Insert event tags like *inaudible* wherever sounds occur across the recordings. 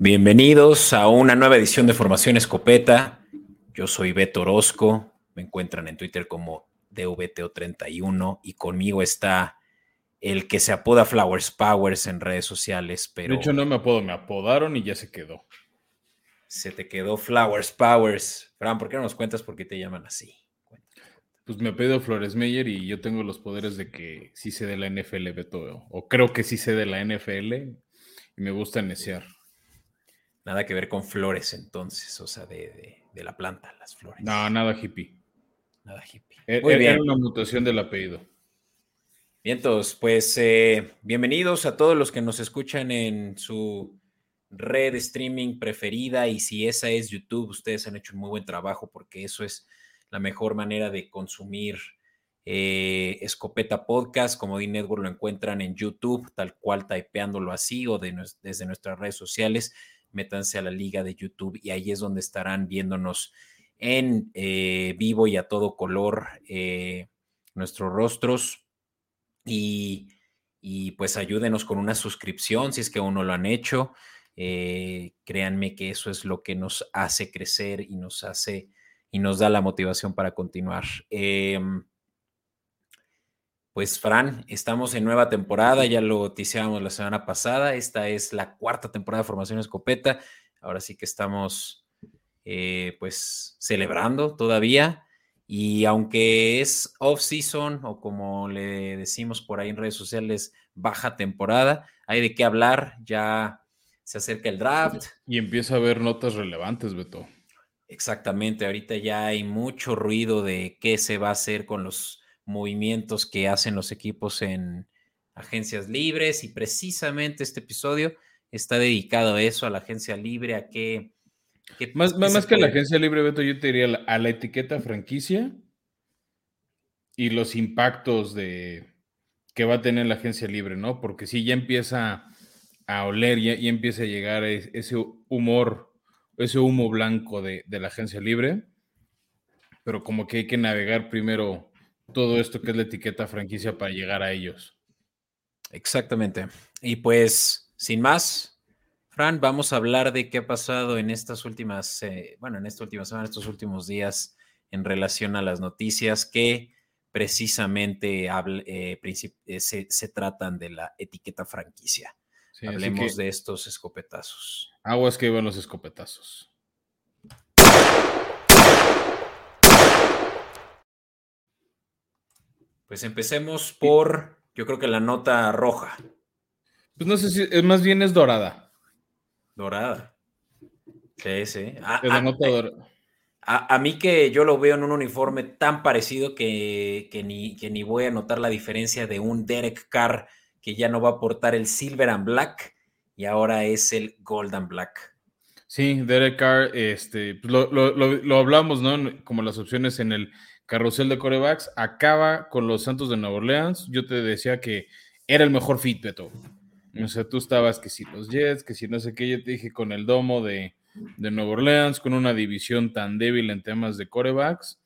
Bienvenidos a una nueva edición de Formación Escopeta. Yo soy Beto Orozco. Me encuentran en Twitter como DVTO31 y conmigo está el que se apoda Flowers Powers en redes sociales. Pero de hecho, no me apodo, me apodaron y ya se quedó. Se te quedó Flowers Powers. Fran, ¿por qué no nos cuentas por qué te llaman así? Pues me pedido Flores Meyer y yo tengo los poderes de que sí sé de la NFL, Beto, o creo que sí sé de la NFL y me gusta neciar. Nada que ver con flores entonces, o sea, de, la planta, las flores. No, nada hippie. Nada hippie. E, Muy bien. Era una mutación del apellido. Bien, entonces, pues eh, bienvenidos a todos los que nos escuchan en su red streaming preferida y si esa es YouTube, ustedes han hecho un muy buen trabajo porque eso es la mejor manera de consumir eh, Escopeta Podcast, como Dean Network lo encuentran en YouTube, tal cual typeándolo así o desde nuestras redes sociales métanse a la liga de YouTube y ahí es donde estarán viéndonos en eh, vivo y a todo color eh, nuestros rostros. Y, pues ayúdenos con una suscripción si es que aún no lo han hecho. Eh, créanme que eso es lo que nos hace crecer y nos hace y nos da la motivación para continuar. Em, pues Fran, estamos en nueva temporada, ya lo noticiamos la semana pasada, esta es la cuarta temporada de Formación Escopeta, ahora sí que estamos eh, pues celebrando todavía y aunque es off-season o como le decimos por ahí en redes sociales, baja temporada, hay de qué hablar, ya se acerca el draft. Y empieza a haber notas relevantes, Beto. Exactamente, ahorita ya hay mucho ruido de qué se va a hacer con los movimientos que hacen los equipos en agencias libres y precisamente este episodio está dedicado a eso, a la agencia libre, a qué... más, más, que a la agencia libre, Beto, yo te diría a la etiqueta franquicia y los impactos de que va a tener la agencia libre, ¿no? Porque si ya empieza a oler, ya, ya empieza a llegar ese humor, ese humo blanco de, de la agencia libre, pero como que hay que navegar primero todo esto que es la etiqueta franquicia para llegar a ellos. Exactamente. Y pues, sin más, Fran, vamos a hablar de qué ha pasado en estas últimas, eh, bueno, en esta última semana, estos últimos días en relación a las noticias que precisamente eh, eh, se, tratan de la etiqueta franquicia. Hablemos de estos escopetazos. Aguas que iban los escopetazos. Pues empecemos por, yo creo que la nota roja. Pues no sé si, es más bien es dorada. Dorada. Sí, sí. A, la nota dorada. A, mí que yo lo veo en un uniforme tan parecido que, ni, que ni voy a notar la diferencia de un Derek Carr que ya no va a portar el Silver and Black y ahora es el Gold and Black. Sí, Derek Carr, este, pues lo, lo, lo hablamos, ¿no? Como las opciones en el carrusel de corebacks, acaba con los Santos de Nueva Orleans. Yo te decía que era el mejor fit, Beto. O sea, tú estabas que si los Jets, que si no sé qué, yo te dije con el domo de, de Nueva Orleans, con una división tan débil en temas de corebacks.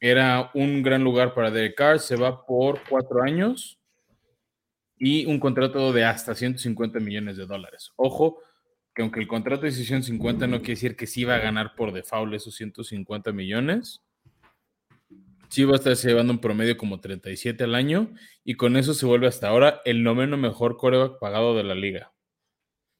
Era un gran lugar para Derek Carr, se va por cuatro años y un contrato de hasta 150 millones de dólares. Ojo, que aunque el contrato de 150 no quiere decir que sí va a ganar por default esos 150 millones, Sí va a estar llevando un promedio como 37 al año y con eso se vuelve hasta ahora el noveno mejor coreback pagado de la liga.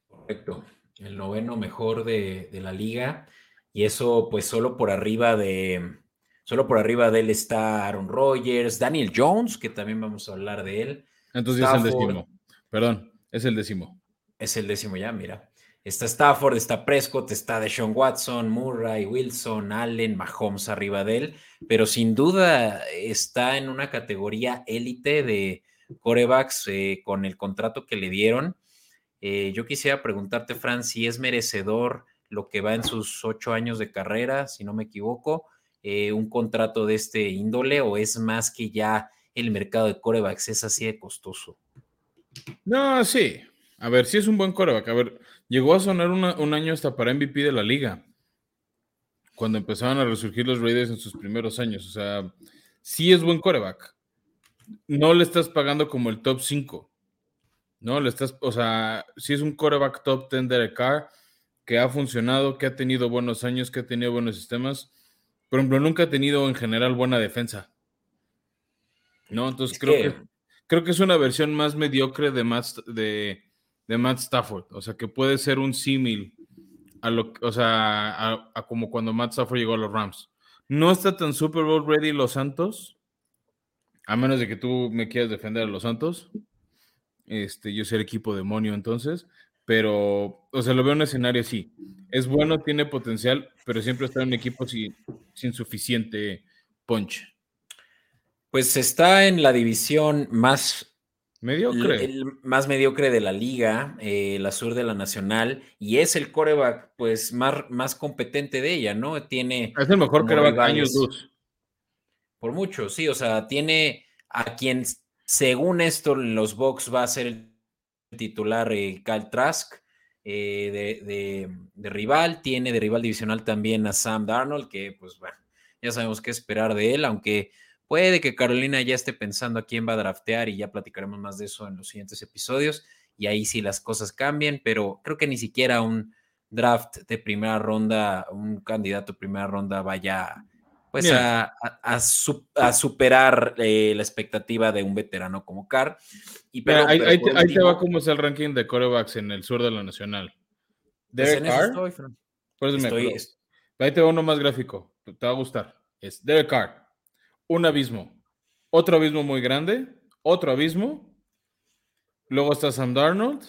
Correcto, el noveno mejor de, la liga y eso pues solo por arriba de, solo por arriba de él está Aaron Rodgers, Daniel Jones, que también vamos a hablar de él. Entonces es el décimo, perdón, es el décimo. Es el décimo ya, mira. Está Stafford, está Prescott, está Deshaun Watson, Murray, Wilson, Allen, Mahomes arriba de él, pero sin duda está en una categoría élite de corebacks eh, con el contrato que le dieron. Eh, yo quisiera preguntarte, Fran, si es merecedor lo que va en sus ocho años de carrera, si no me equivoco, eh, un contrato de este índole o es más que ya el mercado de corebacks es así de costoso. No, sí. A ver, si es un buen coreback. A ver, Llegó a sonar un año hasta para MVP de la liga, cuando empezaban a resurgir los Raiders en sus primeros años. O sea, sí es buen coreback. No le estás pagando como el top 5. No, le estás, o sea, si es un coreback top 10 de Carr, que ha funcionado, que ha tenido buenos años, que ha tenido buenos sistemas. Por ejemplo, nunca ha tenido en general buena defensa. ¿No? Entonces creo que... creo que es una versión más mediocre de Matt, de, de Matt Stafford. O sea, que puede ser un símil a lo o sea, a, como cuando Matt Stafford llegó a los Rams. No está tan Super Bowl ready los Santos, a menos de que tú me quieras defender a los Santos. Este, yo soy el equipo demonio entonces, pero, o sea, lo veo en un escenario así. Es bueno, tiene potencial, pero siempre está en un equipo sin, sin suficiente punch. Pues está en la división más Mediocre. El, más mediocre de la liga, eh, la sur de la nacional, y es el coreback pues más, más competente de ella, ¿no? Tiene. Es el mejor coreback años dos. Por mucho, sí, o sea, tiene a quien, según esto, en los Bucks va a ser el titular eh, Cal Trask. Eh, de, de, de, rival, tiene de rival divisional también a Sam Darnold, que pues bueno, ya sabemos qué esperar de él, aunque Puede que Carolina ya esté pensando a quién va a draftear y ya platicaremos más de eso en los siguientes episodios y ahí sí las cosas cambien, pero creo que ni siquiera un draft de primera ronda, un candidato de primera ronda vaya pues a, superar eh, la expectativa de un veterano como Carr. Y pero, ahí, te, va cómo es el ranking de corebacks en el sur de la nacional. Pues Derek Carr. Ahí te va uno más gráfico, te va a gustar. Es Derek Carr, un abismo, otro abismo muy grande, otro abismo, luego está Sam Darnold,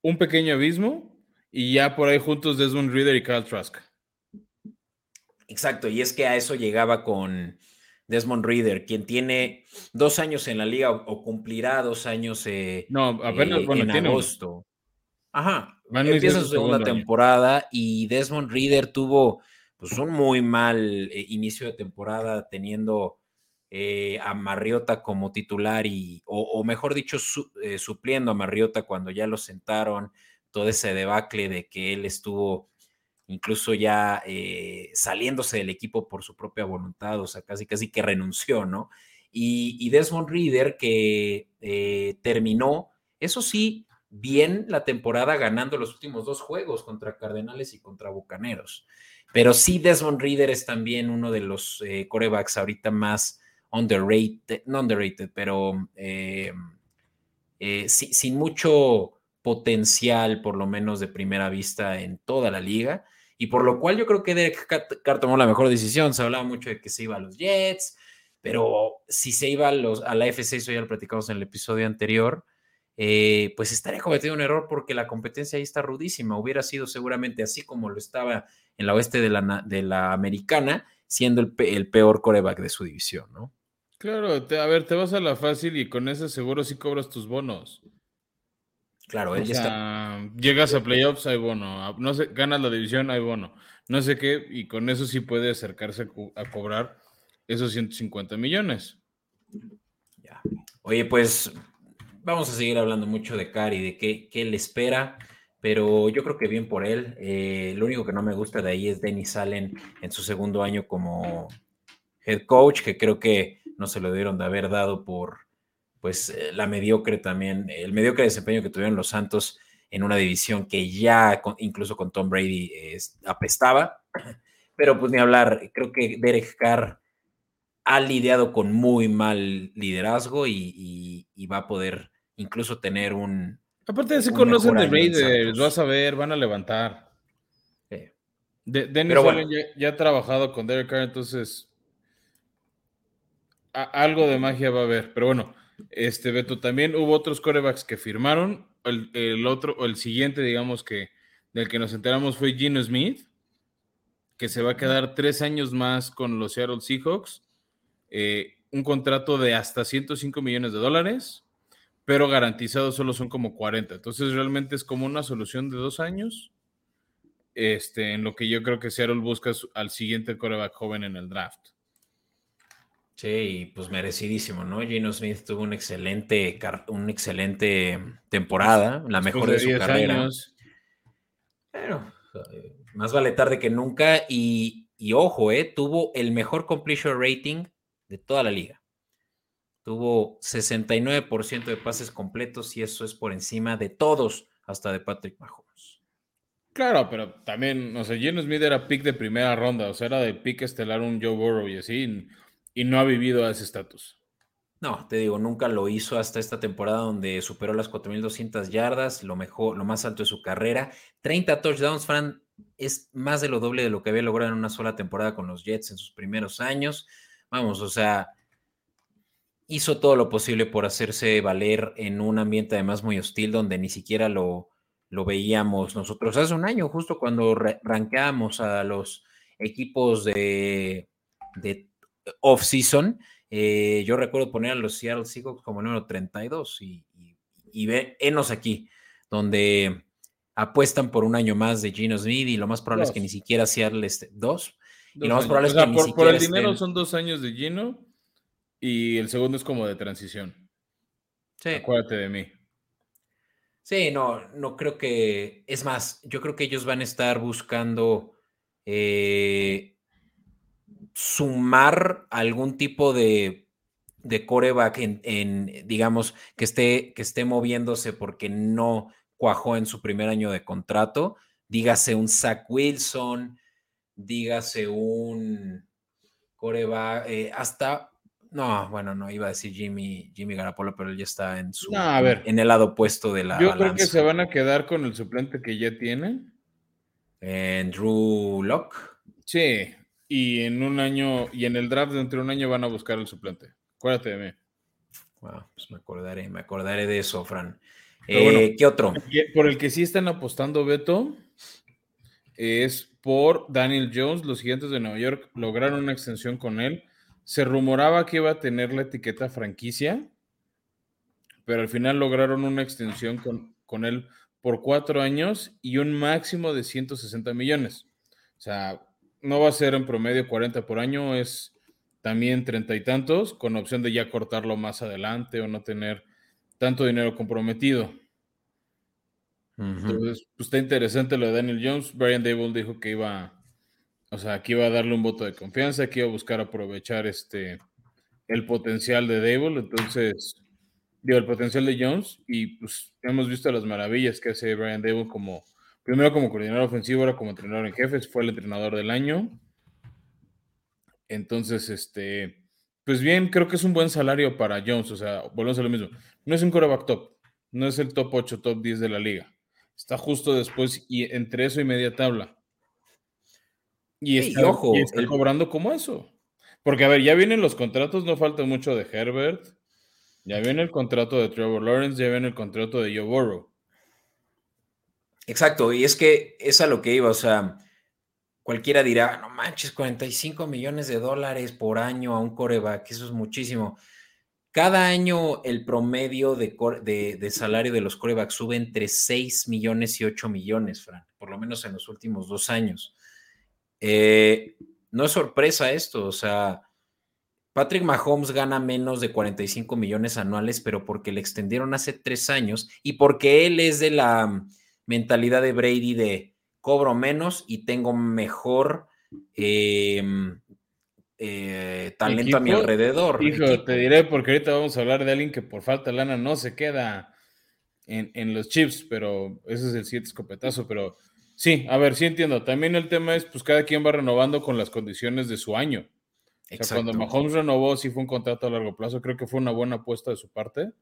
un pequeño abismo y ya por ahí juntos Desmond Reader y Kyle Trask. Exacto, y es que a eso llegaba con Desmond Reader, quien tiene dos años en la liga o, cumplirá dos años eh, no, apenas, eh, en agosto. Ajá, empieza su segunda temporada y Desmond Reader tuvo pues un muy mal eh, inicio de temporada teniendo eh, a Marriota como titular y, o, mejor dicho, eh, supliendo a Marriota cuando ya lo sentaron, todo ese debacle de que él estuvo incluso ya saliéndose del equipo por su propia voluntad, o sea, casi casi que renunció, ¿no? Y, y Desmond Reader que terminó, eso sí, bien la temporada ganando los últimos dos juegos contra Cardenales y contra Bucaneros. Pero sí, Desmond Reader es también uno de los eh, corebacks ahorita más underrated, no underrated, pero eh, eh, sin mucho potencial, por lo menos de primera vista, en toda la liga. Y por lo cual yo creo que Derek Carr tomó la mejor decisión. Se hablaba mucho de que se iba a los Jets, pero si se iba a, los, a la FC, ya lo platicamos en el episodio anterior, eh, pues estaría cometiendo un error porque la competencia ahí está rudísima. Hubiera sido seguramente así como lo estaba en la oeste de la, de la americana, siendo el, peor coreback de su división, ¿no? Claro, a ver, te vas a la fácil y con ese seguro sí cobras tus bonos. Claro, él ya está. Llegas a playoffs, hay bono. No sé, ganas la división, hay bono. No sé qué, y con eso sí puede acercarse a, cobrar esos 150 millones. Ya. Oye, pues vamos a seguir hablando mucho de Cari, de qué, qué le espera, pero yo creo que bien por él. Eh, lo único que no me gusta de ahí es Dennis Allen en su segundo año como head coach, que creo que no se lo dieron de haber dado por pues eh, la mediocre también, el mediocre desempeño que tuvieron los Santos en una división que ya incluso con Tom Brady apestaba. Pero pues ni hablar, creo que Derek Carr ha lidiado con muy mal liderazgo y va a poder incluso tener un. Aparte, se conocen de Raiders, vas a ver, van a levantar. Dennis ya, ha trabajado con Derek Carr, entonces algo de magia va a haber. Pero bueno, este Beto, también hubo otros corebacks que firmaron. El, otro, o el siguiente, digamos que del que nos enteramos fue Gino Smith, que se va a quedar tres años más con los Seattle Seahawks. Eh, un contrato de hasta 105 millones de dólares pero garantizados solo son como 40. Entonces realmente es como una solución de dos años. Este, en lo que yo creo que Seattle busca al siguiente coreback joven en el draft. Sí, pues merecidísimo, ¿no? Gino Smith tuvo un excelente, una excelente temporada, la mejor de, su carrera. Pero eh, más vale tarde que nunca. Y, y ojo, eh, tuvo el mejor completion rating de toda la liga. Tuvo 69% de pases completos y eso es por encima de todos, hasta de Patrick Mahomes. Claro, pero también, o sea, Geno Smith era pick de primera ronda, o sea, era de pick estelar un Joe Burrow y así, y no ha vivido a ese estatus. No, te digo, nunca lo hizo hasta esta temporada donde superó las 4.200 yardas, lo mejor, lo más alto de su carrera. 30 touchdowns, Fran, es más de lo doble de lo que había logrado en una sola temporada con los Jets en sus primeros años. Vamos, o sea, hizo todo lo posible por hacerse valer en un ambiente además muy hostil donde ni siquiera lo, lo veíamos nosotros hace un año, justo cuando ranqueamos a los equipos de, de off-season. Eh, yo recuerdo poner a los Seattle Seahawks como número 32 y, y, y venos aquí, donde apuestan por un año más de Gino Smith y lo más probable es que ni siquiera Seattle esté dos. y lo más probable es que por, por el dinero son dos años de Gino y el segundo es como de transición. Sí. Acuérdate de mí. Sí, no, no creo que. Es más, yo creo que ellos van a estar buscando eh, sumar algún tipo de, de coreback en, digamos, que esté, que esté moviéndose porque no cuajó en su primer año de contrato. Dígase un Zach Wilson, dígase un coreback, eh, hasta no, bueno, no iba a decir Jimmy, Jimmy Garapolo, pero él ya está en su en el lado opuesto de la. Yo creo que se van a quedar con el suplente que ya tienen. En Drew Locke. Sí, y en un año, y en el draft de entre un año van a buscar el suplente. Acuérdate de mí. Wow, pues me acordaré, me acordaré de eso, Fran. Eh, ¿Qué otro? Por el que sí están apostando, Beto, es por Daniel Jones. Los gigantes de Nueva York lograron una extensión con él se rumoraba que iba a tener la etiqueta franquicia, pero al final lograron una extensión con, con él por cuatro años y un máximo de 160 millones. O sea, no va a ser en promedio 40 por año, es también treinta y tantos, con opción de ya cortarlo más adelante o no tener tanto dinero comprometido. Entonces, pues está interesante lo de Daniel Jones. Brian Dable dijo que iba o sea, aquí va a darle un voto de confianza, aquí va a buscar aprovechar este el potencial de Dable, entonces, digo, el potencial de Jones, y pues hemos visto las maravillas que hace Brian Dable como, primero como coordinador ofensivo, ahora como entrenador en jefes, fue el entrenador del año. Entonces, este, pues bien, creo que es un buen salario para Jones, o sea, volvemos a lo mismo. No es un coreback top, no es el top 8, top 10 de la liga. Está justo después y entre eso y media tabla. Y está, ojo, cobrando como eso. Porque, a ver, ya vienen los contratos, no falta mucho de Herbert. Ya viene el contrato de Trevor Lawrence, ya viene el contrato de Joe Burrow. Exacto, y es que es a lo que iba, o sea, cualquiera dirá, no manches, 45 millones de dólares por año a un coreback, eso es muchísimo. Cada año el promedio de, de, de, salario de los corebacks sube entre 6 millones y 8 millones, Fran, por lo menos en los últimos dos años. Eh, no es sorpresa esto, o sea, Patrick Mahomes gana menos de 45 millones anuales, pero porque le extendieron hace tres años y porque él es de la mentalidad de Brady de cobro menos y tengo mejor em, eh, talento a mi alrededor. Hijo, te diré porque ahorita vamos a hablar de alguien que por falta de lana no se queda en, en los chips, pero ese es el siguiente escopetazo, pero Sí, a ver, sí entiendo. También el tema es, pues cada quien va renovando con las condiciones de su año. O sea, cuando Mahomes renovó, sí fue un contrato a largo plazo. Creo que fue una buena apuesta de su parte.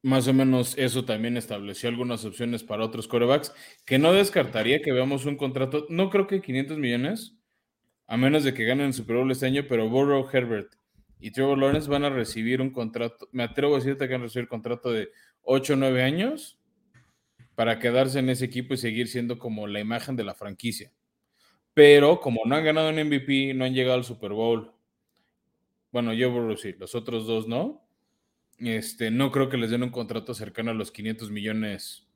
Más o menos eso también estableció algunas opciones para otros corebacks, que no descartaría que veamos un contrato, no creo que 500 millones, a menos de que ganen el Super Bowl este año, pero Burrow, Herbert y Trevor Lawrence van a recibir un contrato, me atrevo a decirte que van a recibir contrato de 8 o 9 años para quedarse en ese equipo y seguir siendo como la imagen de la franquicia. Pero como no han ganado un MVP, no han llegado al Super Bowl. Bueno, yo sí, los otros dos no. Este, no creo que les den un contrato cercano a los 500 millones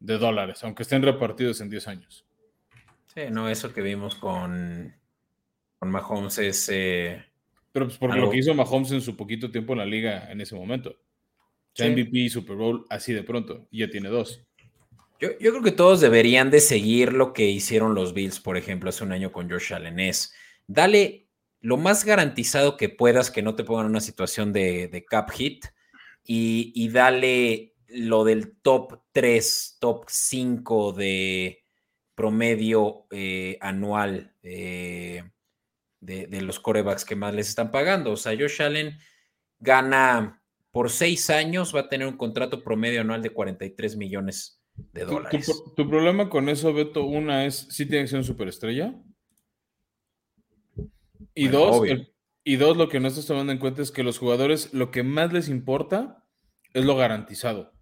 de dólares, aunque estén repartidos en 10 años. Sí, no, eso que vimos con, con Mahomes es... Eh, Pero pues porque lo que hizo Mahomes en su poquito tiempo en la liga en ese momento. MVP y Super Bowl así de pronto, y ya tiene dos. Yo, creo que todos deberían de seguir lo que hicieron los Bills, por ejemplo, hace un año con Josh Allen. Es, dale lo más garantizado que puedas que no te pongan en una situación de, cap hit y, dale lo del top 3, top 5 de promedio eh, anual eh, de, los corebacks que más les están pagando. O sea, Josh Allen gana por seis años, va a tener un contrato promedio anual de 43 millones de dólares. Tu, problema con eso, Beto, una es, si tiene que ser un superestrella. Y dos, y dos, lo que no estás tomando en cuenta es que los jugadores lo que más les importa es lo garantizado.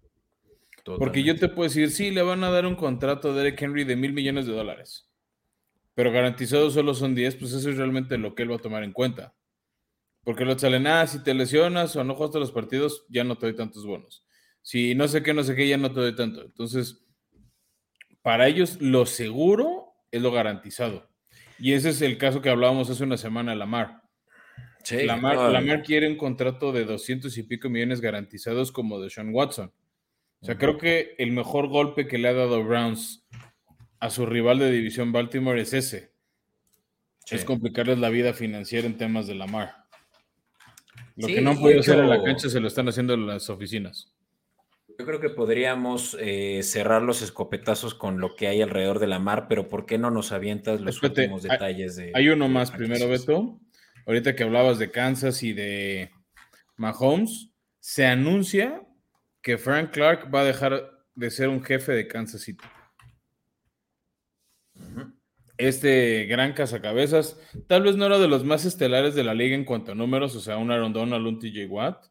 Porque yo te puedo decir, sí, le van a dar un contrato a Derek Henry de mil millones de dólares, pero garantizado solo son 10, pues eso es realmente lo que él va a tomar en cuenta. Porque lo salen, ah, si te lesionas o no juegas los partidos, ya no te doy tantos bonos. Si no sé qué, no sé qué, ya no te doy tanto. Entonces, para ellos lo seguro es lo garantizado. Y ese es el caso que hablábamos hace una semana Lamar. Sí, Lamar, Lamar quiere un contrato de 200 y pico millones garantizados como de Sean Watson. O sea, creo que el mejor golpe que le ha dado Browns a su rival de división Baltimore es ese. Es complicarles la vida financiera en temas de la mar. Lo que no puede hacer en la cancha se lo están haciendo en las oficinas. Yo creo que podríamos eh, cerrar los escopetazos con lo que hay alrededor de la mar, pero ¿por qué no nos avientas los últimos detalles de. Hay uno más primero, Beto. Ahorita que hablabas de Kansas y de Mahomes, se anuncia que Frank Clark va a dejar de ser un jefe de Kansas City. Este gran cazacabezas, tal vez no era de los más estelares de la liga en cuanto a números, o sea, un Aaron Donald, un TJ Watt,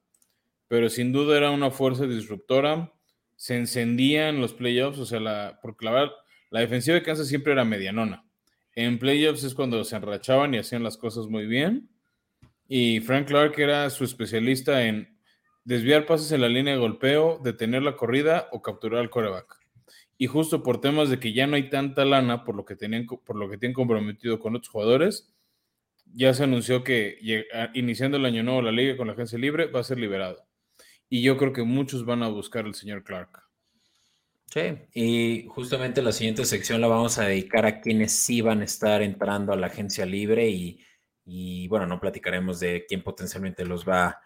pero sin duda era una fuerza disruptora. Se encendía en los playoffs, o sea, la, porque la verdad, la defensiva de Kansas siempre era medianona. En playoffs es cuando se enrachaban y hacían las cosas muy bien. Y Frank Clark era su especialista en desviar pases en la línea de golpeo, detener la corrida o capturar al coreback. Y justo por temas de que ya no hay tanta lana por lo que, tenían, por lo que tienen comprometido con otros jugadores, ya se anunció que iniciando el año nuevo la liga con la agencia libre va a ser liberado. Y yo creo que muchos van a buscar al señor Clark. Sí, y justamente la siguiente sección la vamos a dedicar a quienes sí van a estar entrando a la agencia libre y, y bueno, no platicaremos de quién potencialmente los va a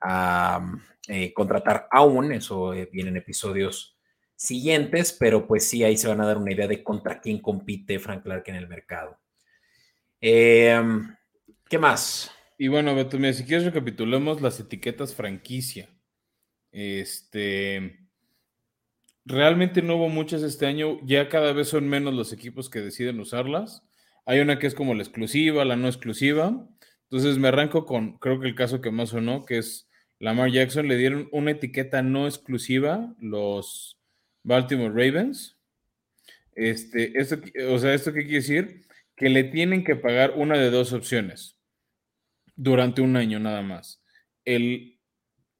a eh, contratar aún, eso eh, viene en episodios siguientes, pero pues sí, ahí se van a dar una idea de contra quién compite Frank Clark en el mercado. Em, ¿Qué más? Y bueno, Beto, si quieres recapitulemos las etiquetas franquicia. Este, realmente no hubo muchas este año, ya cada vez son menos los equipos que deciden usarlas. Hay una que es como la exclusiva, la no exclusiva. Entonces me arranco con, creo que el caso que más sonó, que es Lamar Jackson le dieron una etiqueta no exclusiva los Baltimore Ravens. Este, esto, o sea, ¿esto qué quiere decir? Que le tienen que pagar una de dos opciones durante un año nada más. El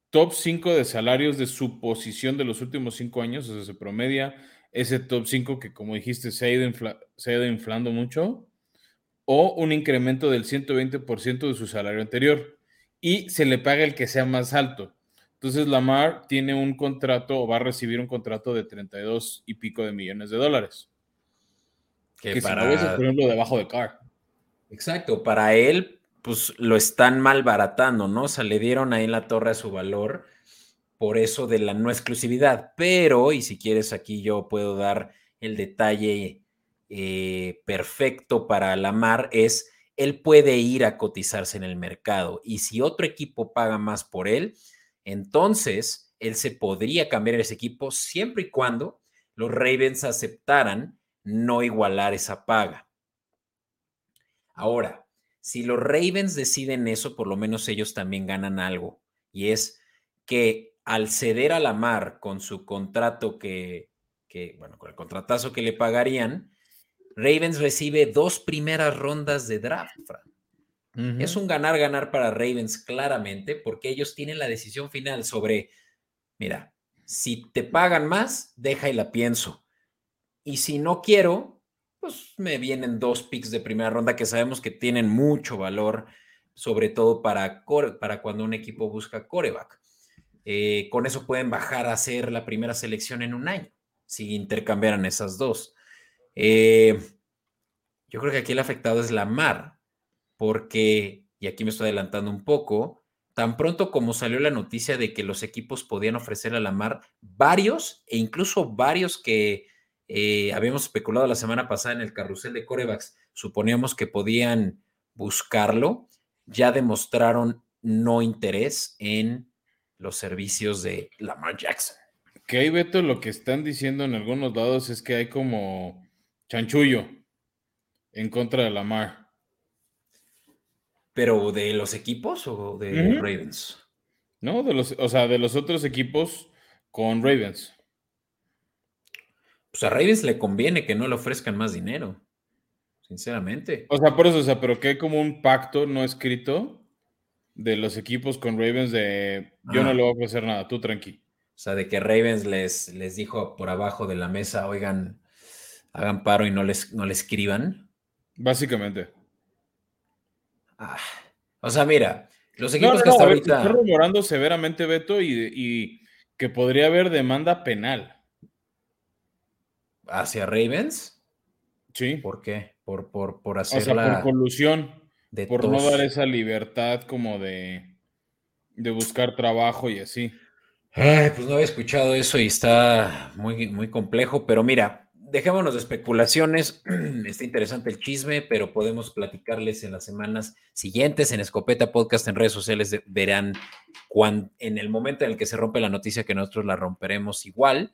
top 5 de salarios de su posición de los últimos cinco años, o sea, se promedia ese top 5 que, como dijiste, se ha ido, se ha ido inflando mucho, o un incremento del 120% de su salario anterior y se le paga el que sea más alto. Entonces Lamar tiene un contrato o va a recibir un contrato de 32 y pico de millones de dólares. Que, para si por ejemplo, debajo de Carr. Exacto, para él, pues lo están malbaratando, ¿no? O sea, le dieron ahí en la torre a su valor por eso de la no exclusividad. Pero, y si quieres, aquí yo puedo dar el detalle eh, perfecto para Lamar, es él puede ir a cotizarse en el mercado y si otro equipo paga más por él, entonces él se podría cambiar ese equipo siempre y cuando los Ravens aceptaran no igualar esa paga. Ahora, si los Ravens deciden eso, por lo menos ellos también ganan algo y es que al ceder a la mar con su contrato que, que bueno, con el contratazo que le pagarían, Ravens recibe dos primeras rondas de draft. Es un ganar-ganar para Ravens claramente porque ellos tienen la decisión final sobre, mira, si te pagan más, deja y la pienso. Y si no quiero, pues me vienen dos picks de primera ronda que sabemos que tienen mucho valor, sobre todo para, para cuando un equipo busca coreback. Eh, con eso pueden bajar a ser la primera selección en un año, si intercambiaran esas dos. Eh, yo creo que aquí el afectado es la mar, porque, y aquí me estoy adelantando un poco, tan pronto como salió la noticia de que los equipos podían ofrecer a Lamar varios, e incluso varios que eh, habíamos especulado la semana pasada en el carrusel de corebacks, suponíamos que podían buscarlo, ya demostraron no interés en los servicios de Lamar Jackson. Que ahí, Beto, lo que están diciendo en algunos lados es que hay como chanchullo en contra de Lamar. ¿Pero de los equipos o de Ravens? No, de los, o sea, de los otros equipos con Ravens. Pues a Ravens le conviene que no le ofrezcan más dinero, sinceramente. O sea, por eso, o sea, pero que hay como un pacto no escrito de los equipos con Ravens de yo no le voy a ofrecer nada, tú tranqui. O sea, de que Ravens les, les dijo por abajo de la mesa, oigan, hagan paro y no les, no les escriban. Básicamente. Ah, o sea, mira, los equipos que hasta ahorita. Está rumorando severamente, Beto, y, y, que podría haber demanda penal. ¿Hacia Ravens? Sí. ¿Por qué? Por, por, por hacer o sea, por colusión. por no dar esa libertad como de, de buscar trabajo y así. Ay, pues no había escuchado eso y está muy, muy complejo, pero mira, dejémonos de especulaciones. *clears throat* Está interesante el chisme, pero podemos platicarles en las semanas siguientes en Escopeta Podcast en redes sociales. verán cuando, en el momento en el que se rompe la noticia que nosotros la romperemos igual.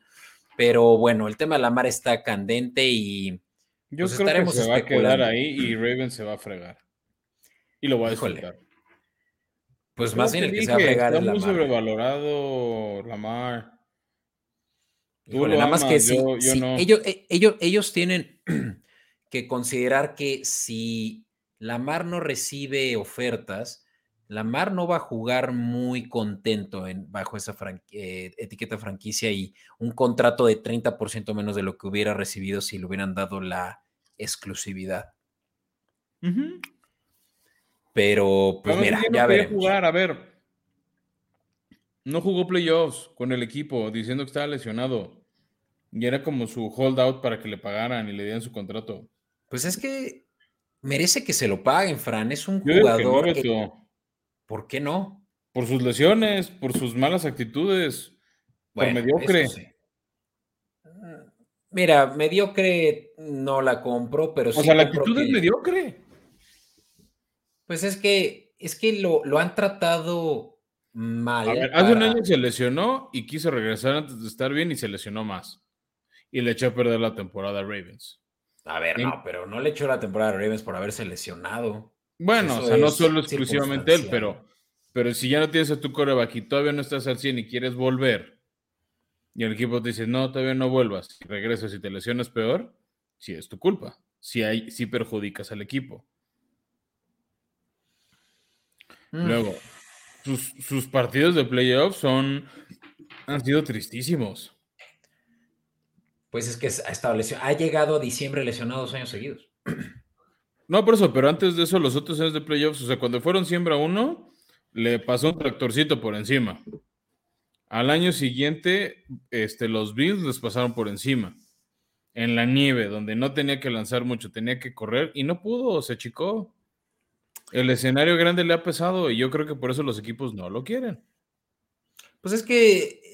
Pero bueno, el tema de la mar está candente y yo pues, creo que se va a quedar ahí y Raven se va a fregar. Y lo voy a disfrutar. Pues más bien el que se va a fregar está muy sobrevalorado Lamar nada más que sí, ellos, e, ellos, ellos tienen *clears throat* que considerar que si Lamar no recibe ofertas, Lamar no va a jugar muy contento en, bajo esa eh, etiqueta franquicia y un contrato de 30% menos de lo que hubiera recibido si le hubieran dado la exclusividad. Pero, pues mira, ya veremos. Jugar, a ver, no jugó playoffs con el equipo diciendo que estaba lesionado. Y era como su holdout para que le pagaran y le dieran su contrato. Pues es que merece que se lo paguen, Fran. Es un jugador. ¿Por qué no? Por sus lesiones, por sus malas actitudes, por mediocre. Mira, mediocre no la compro, pero sí. O sea, la actitud es mediocre. Pues es que, es que lo, lo han tratado mal. hace un año se lesionó y quiso regresar antes de estar bien y se lesionó más. Y le echó a perder la temporada a Ravens. A ver, no, pero no le echó la temporada a Ravens por haberse lesionado. Bueno, o sea, no solo exclusivamente él, pero, pero si ya no tienes a tu coreback y todavía no estás al 100 y quieres volver, y el equipo te dice, no, todavía no vuelvas, y regresas y te lesionas peor, sí es tu culpa. Si, hay, si perjudicas al equipo. Mm. Luego, sus, partidos de playoffs son, han sido tristísimos. Pues es que ha estado ha llegado a diciembre lesionado dos años seguidos. No, por eso, pero antes de eso, los otros años de playoffs, o sea, cuando fueron siembra uno, le pasó un tractorcito por encima. Al año siguiente, este, los Bills les pasaron por encima. En la nieve, donde no tenía que lanzar mucho, tenía que correr y no pudo, se chicó. El escenario grande le ha pesado y yo creo que por eso los equipos no lo quieren. Pues es que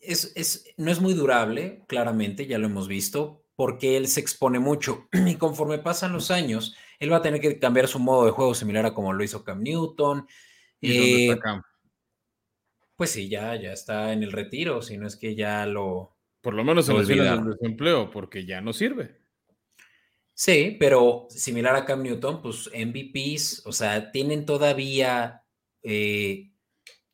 es, no es muy durable, claramente, ya lo hemos visto, porque él se expone mucho *clears throat* y conforme pasan los años, él va a tener que cambiar su modo de juego similar a como lo hizo Cam Newton. ¿Y está eh, Cam? Pues sí, ya, ya está en el retiro, si no es que ya lo... Por lo menos en el desempleo, porque ya no sirve. Sí, pero similar a Cam Newton, pues MVPs, o sea, tienen todavía, eh,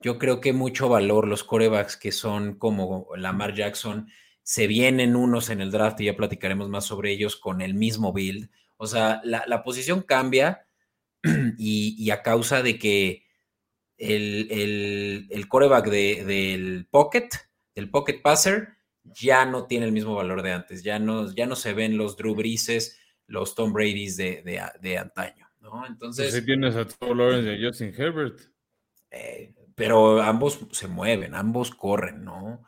yo creo que mucho valor los corebacks que son como Lamar Jackson. Se vienen unos en el draft y ya platicaremos más sobre ellos con el mismo build. O sea, la, posición cambia *clears throat* y, a causa de que el, el, coreback del pocket, del pocket passer, ya no tiene el mismo valor de antes. Ya no, ya no se ven los Drew Breeses los Tom Brady's de, antaño, ¿no? Pues Entonces. sí tienes a Trevor Lawrence y a Justin Herbert. Eh, pero ambos se mueven, ambos corren, ¿no?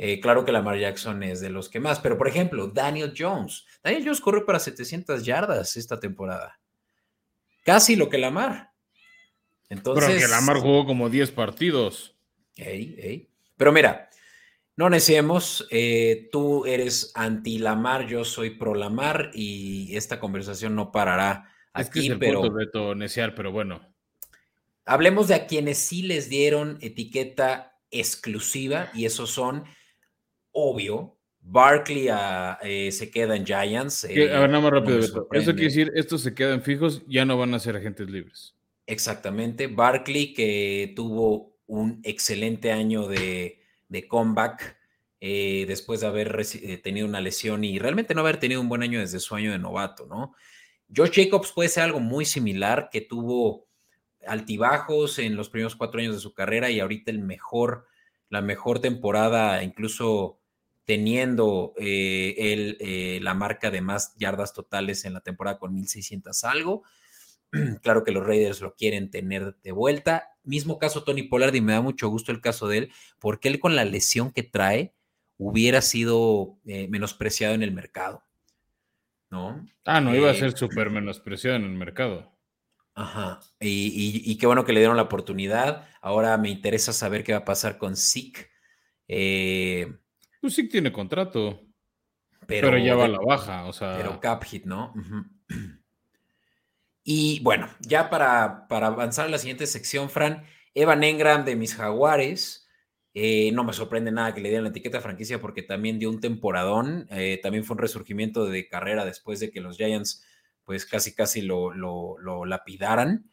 Eh, claro que Lamar Jackson es de los que más, pero por ejemplo, Daniel Jones. Daniel Jones corre para 700 yardas esta temporada. Casi lo que Lamar. Entonces, Pero que Lamar jugó como 10 partidos. Pero mira, no necesitemos, eh, tú eres anti-Lamar, yo soy pro-Lamar y esta conversación no parará es aquí, que es el pero... Punto de pero bueno. Hablemos de a quienes sí les dieron etiqueta exclusiva y esos son, obvio, Barkley eh, se queda en Giants. a ver, nada más rápido, Beto. Eso quiere decir, estos se quedan fijos, ya no van a ser agentes libres. Exactamente. Barkley, que tuvo un excelente año de, comeback eh, después de haber eh, tenido una lesión y realmente no haber tenido un buen año desde su año de novato, ¿no? Josh Jacobs puede ser algo muy similar, que tuvo altibajos en los primeros cuatro años de su carrera y ahorita el mejor, la mejor temporada, incluso teniendo eh, la marca de más yardas totales en la temporada con 1600 algo. *clears throat* Claro que los Raiders lo quieren tener de vuelta. Mismo caso Tony Pollard y me da mucho gusto el caso de él, porque él con la lesión que trae hubiera sido eh, menospreciado en el mercado. ¿No? Ah, no, iba a eh, ser súper menospreciado en el mercado. Ajá. Y, qué bueno que le dieron la oportunidad. Ahora me interesa saber qué va a pasar con Zeke. Eh, pues Zeke tiene contrato. Pero, ya va a la baja, o sea. Pero cap hit, ¿no? *clears throat* Y bueno, ya para, para, avanzar a la siguiente sección, Fran, Evan Engram de mis Jaguares. Eh, no me sorprende nada que le dieran la etiqueta franquicia porque también dio un temporadón. Eh, también fue un resurgimiento de carrera después de que los Giants, pues casi, casi lo, lo, lapidaran.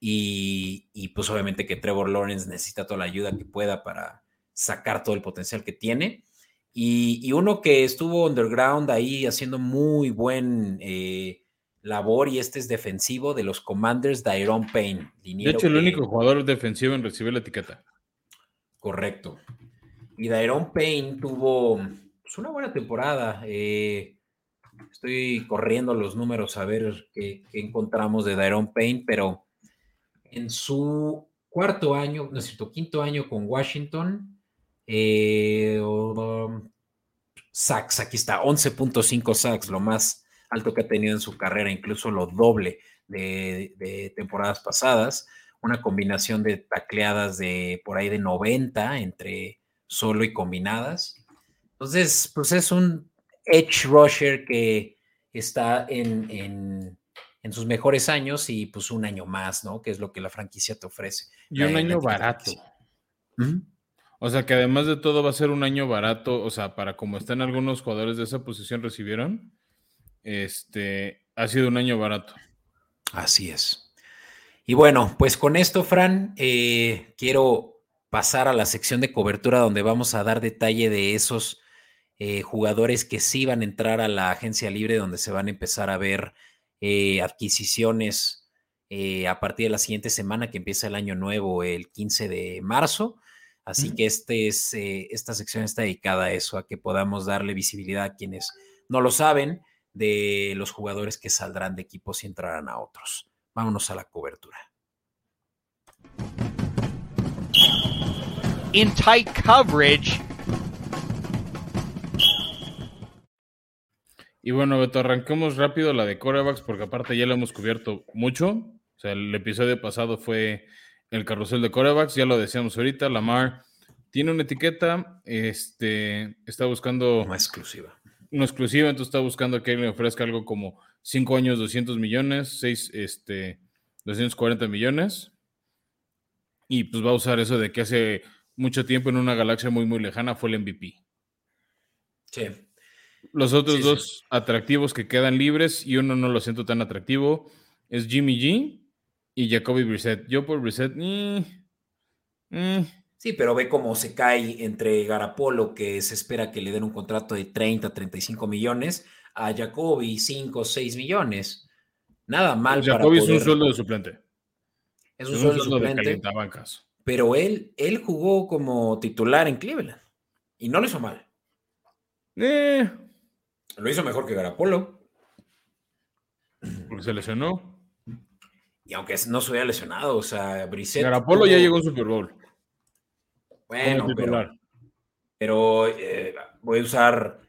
Y, pues obviamente que Trevor Lawrence necesita toda la ayuda que pueda para sacar todo el potencial que tiene. Y, uno que estuvo underground ahí haciendo muy buen eh, labor y este es defensivo de los Commanders, Dairon Payne. De hecho, el único jugador defensivo en recibir la etiqueta. Correcto. Y Dairon Payne tuvo pues, una buena temporada. Eh, estoy corriendo los números a ver qué, encontramos de Dairon Payne, pero en su cuarto año, no es quinto año con Washington, eh, um, sacks, aquí está, 11.5 sacks, lo más alto que ha tenido en su carrera, incluso lo doble de, temporadas pasadas, una combinación de tacleadas de por ahí de 90 entre solo y combinadas. Entonces, pues es un edge rusher que está en, sus mejores años y pues un año más, ¿no? Que es lo que la franquicia te ofrece. Y un año barato. O sea que además de todo va a ser un año barato, o sea, para como están algunos jugadores de esa posición recibieron, este, ha sido un año barato. Así es. Y bueno, pues con esto, Fran, eh, quiero pasar a la sección de cobertura donde vamos a dar detalle de esos eh, jugadores que sí van a entrar a la agencia libre, donde se van a empezar a ver eh, adquisiciones a partir de la siguiente semana que empieza el año nuevo, el 15 de marzo. Así que este es, esta sección está dedicada a eso, a que podamos darle visibilidad a quienes no lo saben de los jugadores que saldrán de equipos y entrarán a otros. Vámonos a la cobertura. In tight coverage. Y bueno, Beto, arranquemos rápido la de corebacks porque aparte ya lo hemos cubierto mucho. O sea, el episodio pasado fue el carrusel de corebacks, ya lo decíamos ahorita. Lamar tiene una etiqueta, este, está buscando... Una exclusiva una exclusiva, entonces está buscando que le ofrezca algo como 5 años, 200 millones, 6, este, 240 millones. Y pues va a usar eso de que hace mucho tiempo en una galaxia muy, muy lejana fue el MVP. Sí. Los otros dos atractivos que quedan libres y uno no lo siento tan atractivo es Jimmy G y Jacoby Brissett. Yo por Brissett, eh, Sí, pero ve cómo se cae entre Garapolo, que se espera que le den un contrato de 30, 35 millones, a Jacoby 5, 6 millones. Nada mal. Jacoby es un sueldo de suplente. Es un, sueldo, de suplente. pero él, él jugó como titular en Cleveland y no lo hizo mal. Eh. Lo hizo mejor que Garapolo. Porque se lesionó. Y aunque no se hubiera lesionado, o sea, Brissett. Garapolo ya llegó a Super Bowl. Bueno, pero, eh, voy a usar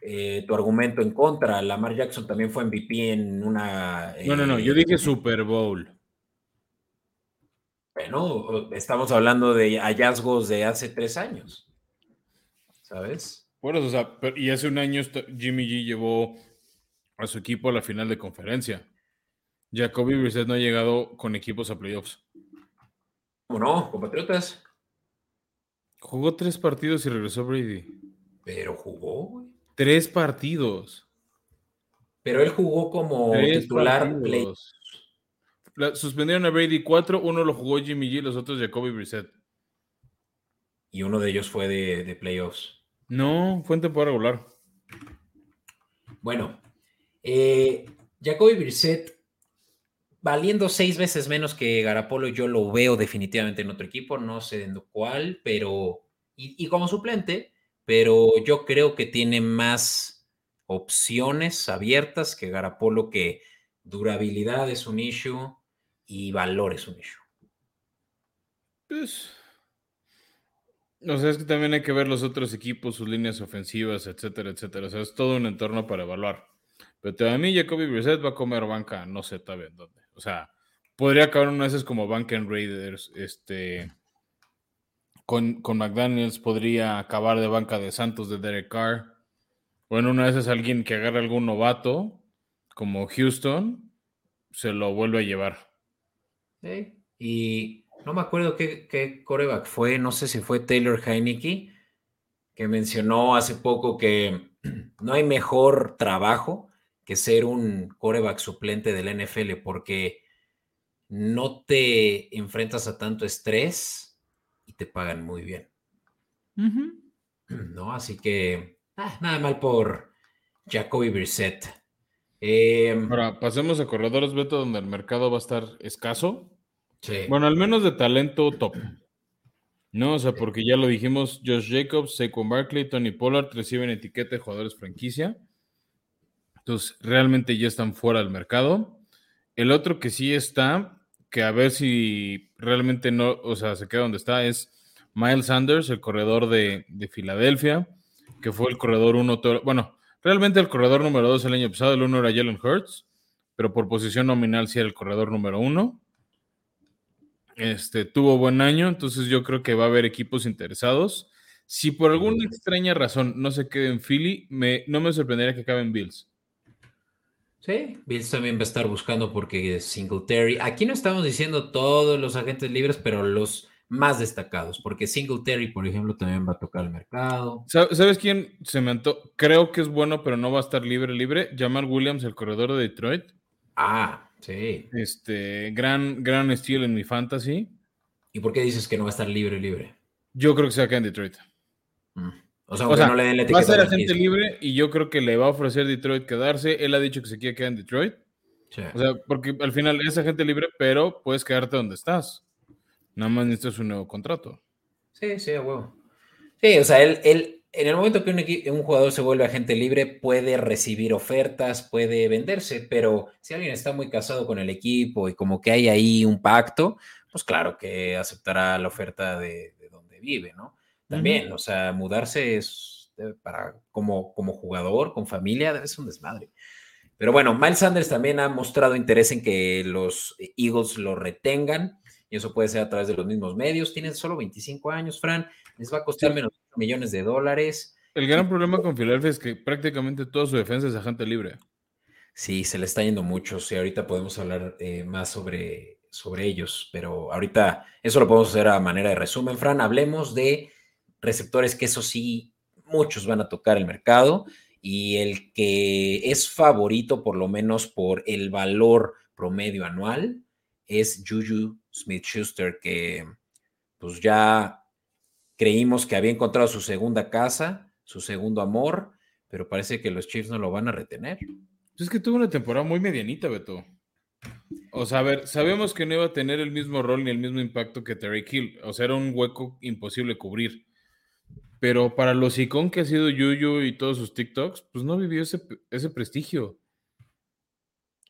eh, tu argumento en contra. Lamar Jackson también fue MVP en una. no, no, no, yo dije eh, Super Bowl. Bueno, estamos hablando de hallazgos de hace tres años. ¿Sabes? Bueno, o sea, y hace un año Jimmy G llevó a su equipo a la final de conferencia. Jacoby Brissett no ha llegado con equipos a playoffs. ¿Cómo no? Compatriotas. Jugó tres partidos y regresó Brady. Pero jugó, güey. Tres partidos. Pero él jugó como titular. suspendieron a Brady cuatro, uno lo jugó Jimmy G, los otros Jacoby Brissett. Y uno de ellos fue de, playoffs. No, fue en temporada regular. Bueno, eh, Jacoby Brissett, valiendo seis veces menos que Garapolo, yo lo veo definitivamente en otro equipo, no sé en cuál, pero. y como suplente, pero yo creo que tiene más opciones abiertas que Garapolo, que durabilidad es un issue y valor es un issue. Pues, o sea, es que también hay que ver los otros equipos, sus líneas ofensivas, etcétera, etcétera. O sea, es todo un entorno para evaluar. Pero a mí Jacoby Brissett va a comer banca, no sé todavía en dónde. O sea, podría acabar una veces como banca en Raiders, este... Con, con McDaniels podría acabar de banca de Santos de Derek Carr. Bueno, una vez es alguien que agarra algún novato, como Houston, se lo vuelve a llevar. Sí. Y no me acuerdo qué, coreback fue, no sé si fue Taylor Heineke, que mencionó hace poco que *clears throat* no hay mejor trabajo que ser un coreback suplente del NFL porque no te enfrentas a tanto estrés y te pagan muy bien. *clears throat* ¿No? Así que Ah, nada mal por Jacoby Brissett. Em, Ahora, pasemos a corredores, Beto, donde el mercado va a estar escaso. Sí. Bueno, al menos de talento top. No, o sea, porque ya lo dijimos, Josh Jacobs, Saquon Barkley, Tony Pollard reciben etiqueta de jugadores franquicia. Entonces, realmente ya están fuera del mercado. El otro que sí está, que a ver si realmente no, o sea, se queda donde está, es Miles Sanders, el corredor de, de Filadelfia que fue el corredor uno. Bueno, realmente el corredor número dos el año pasado, el uno era Jalen Hurts, pero por posición nominal sí era el corredor número uno. Este, tuvo buen año, entonces yo creo que va a haber equipos interesados. Si por alguna extraña razón no se quede en Philly, me, no me sorprendería que acabe en Bills. Sí, Bills también va a estar buscando porque Singletary. Aquí no estamos diciendo todos los agentes libres, pero los más destacados, porque Singletary, por ejemplo, también va a tocar el mercado. ¿Sabes quién se me Creo que es bueno, pero no va a estar libre, libre. Jamal Williams, el corredor de Detroit. Ah, sí. Este, gran, gran estilo en mi fantasy. ¿Y por qué dices que no va a estar libre, libre? Yo creo que se va a quedar en Detroit. Mm. O sea, no le den la etiqueta. Va a ser agente libre y yo creo que le va a ofrecer Detroit quedarse. Él ha dicho que se quiere quedar en Detroit. O sea, porque al final es agente libre, pero puedes quedarte donde estás. Nada más necesitas un nuevo contrato. Sí, sí, huevo. Sí, o sea, él, él, en el momento que un, un, jugador se vuelve agente libre, puede recibir ofertas, puede venderse, pero si alguien está muy casado con el equipo y como que hay ahí un pacto, pues claro que aceptará la oferta de, donde vive, ¿no? También, o sea, mudarse es para como, como jugador, con familia, es un desmadre. Pero bueno, Miles Sanders también ha mostrado interés en que los Eagles lo retengan y eso puede ser a través de los mismos medios. Tienen solo 25 años, Fran, les va a costar menos millones de dólares. El gran problema con Filadelfia es que prácticamente toda su defensa es agente libre. Sí, se le está yendo mucho. Sí, ahorita podemos hablar eh, más sobre, sobre ellos, pero ahorita eso lo podemos hacer a manera de resumen. Fran, hablemos de receptores que eso sí, muchos van a tocar el mercado y el que es favorito por lo menos por el valor promedio anual es Juju Smith Schuster, que pues ya creímos que había encontrado su segunda casa, su segundo amor, pero parece que los Chiefs no lo van a retener. Es que tuvo una temporada muy medianita, Beto. O sea, a ver, sabemos que no iba a tener el mismo rol ni el mismo impacto que Terry Hill. O sea, era un hueco imposible cubrir. Pero para los icon que ha sido Yuyu y todos sus TikToks, pues no vivió ese, ese prestigio.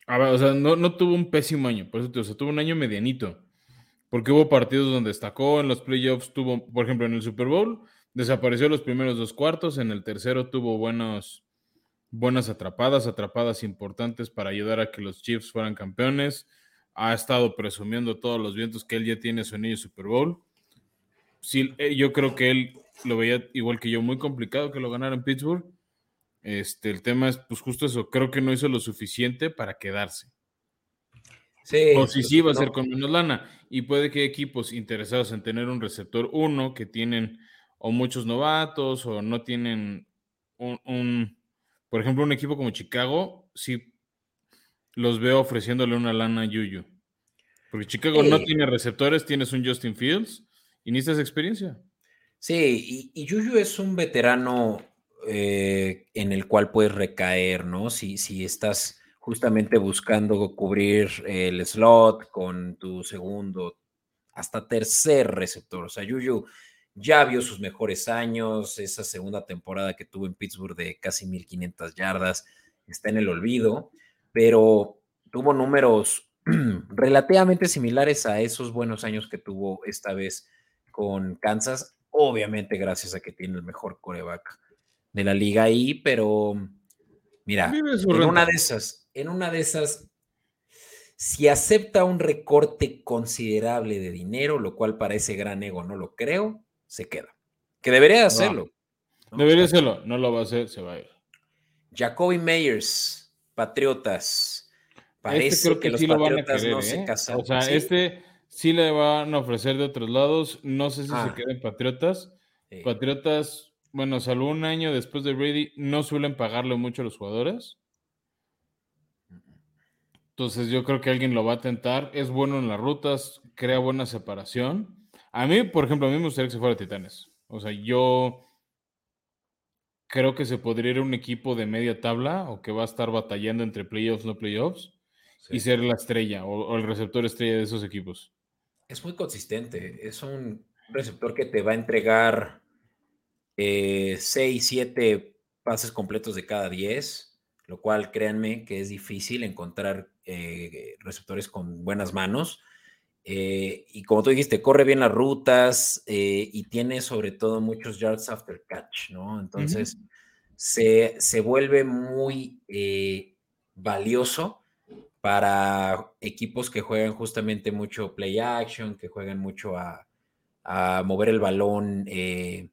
O sea, no, no, tuvo un pésimo año, por eso o sea, tuvo un año medianito. Porque hubo partidos donde destacó, en los playoffs tuvo, por ejemplo, en el Super Bowl, desapareció los primeros dos cuartos, en el tercero tuvo buenos, buenas atrapadas, atrapadas importantes para ayudar a que los Chiefs fueran campeones. ha estado presumiendo todos los vientos que él ya tiene su anillo Super Bowl. Sí, eh, yo creo que él lo veía igual que yo, muy complicado que lo ganara en Pittsburgh. Este, el tema es, pues justo eso, creo que no hizo lo suficiente para quedarse. Sí, o si sí va a ser no. con menos lana. Y puede que equipos interesados en tener un receptor uno que tienen o muchos novatos o no tienen un, un- por ejemplo, un equipo como Chicago, sí los veo ofreciéndole una lana a Yuyu. Porque Chicago no tiene receptores, tienes un Justin Fields y necesitas experiencia. Sí, y, y Yuyu es un veterano eh, en el cual puedes recaer, ¿no? Si, si estás justamente buscando cubrir el slot con tu segundo, hasta tercer receptor. O sea, Yuyu ya vio sus mejores años, esa segunda temporada que tuvo en Pittsburgh de casi 1500 yardas, está en el olvido, pero tuvo números *clears throat* relativamente similares a esos buenos años que tuvo esta vez con Kansas, obviamente gracias a que tiene el mejor coreback de la liga ahí, pero mira, en una de esas, en una de esas, si acepta un recorte considerable de dinero, lo cual para ese gran ego no lo creo, se queda. Que debería hacerlo. ¿no? Debería hacerlo, no lo va a hacer, se va a ir. Jacoby Meyers, Patriotas. Parece Este creo que, que, los sí lo van a Patriotas querer, no se ¿eh? casan. O sea, Sí, este sí le van a ofrecer de otros lados. No sé si Ah. se queden Patriotas. sí. Patriotas, bueno, salvo un año después de Brady, no suelen pagarle mucho a los jugadores. Entonces yo creo que alguien lo va a tentar. Es bueno en las rutas, crea buena separación. A mí, por ejemplo, a mí me gustaría que se fuera Titanes. O sea, yo creo que se podría ir a un equipo de media tabla o que va a estar batallando entre playoffs, no playoffs, Sí. y ser la estrella o, o el receptor estrella de esos equipos. Es muy consistente. Es un receptor que te va a entregar 6, 7 pases completos de cada 10, lo cual créanme que es difícil encontrar eh, receptores con buenas manos. Eh, y como tú dijiste, corre bien las rutas eh, y tiene sobre todo muchos yards after catch, ¿no? Entonces se, se vuelve muy valioso para equipos que juegan justamente mucho play action, que juegan mucho a, a mover el balón eh,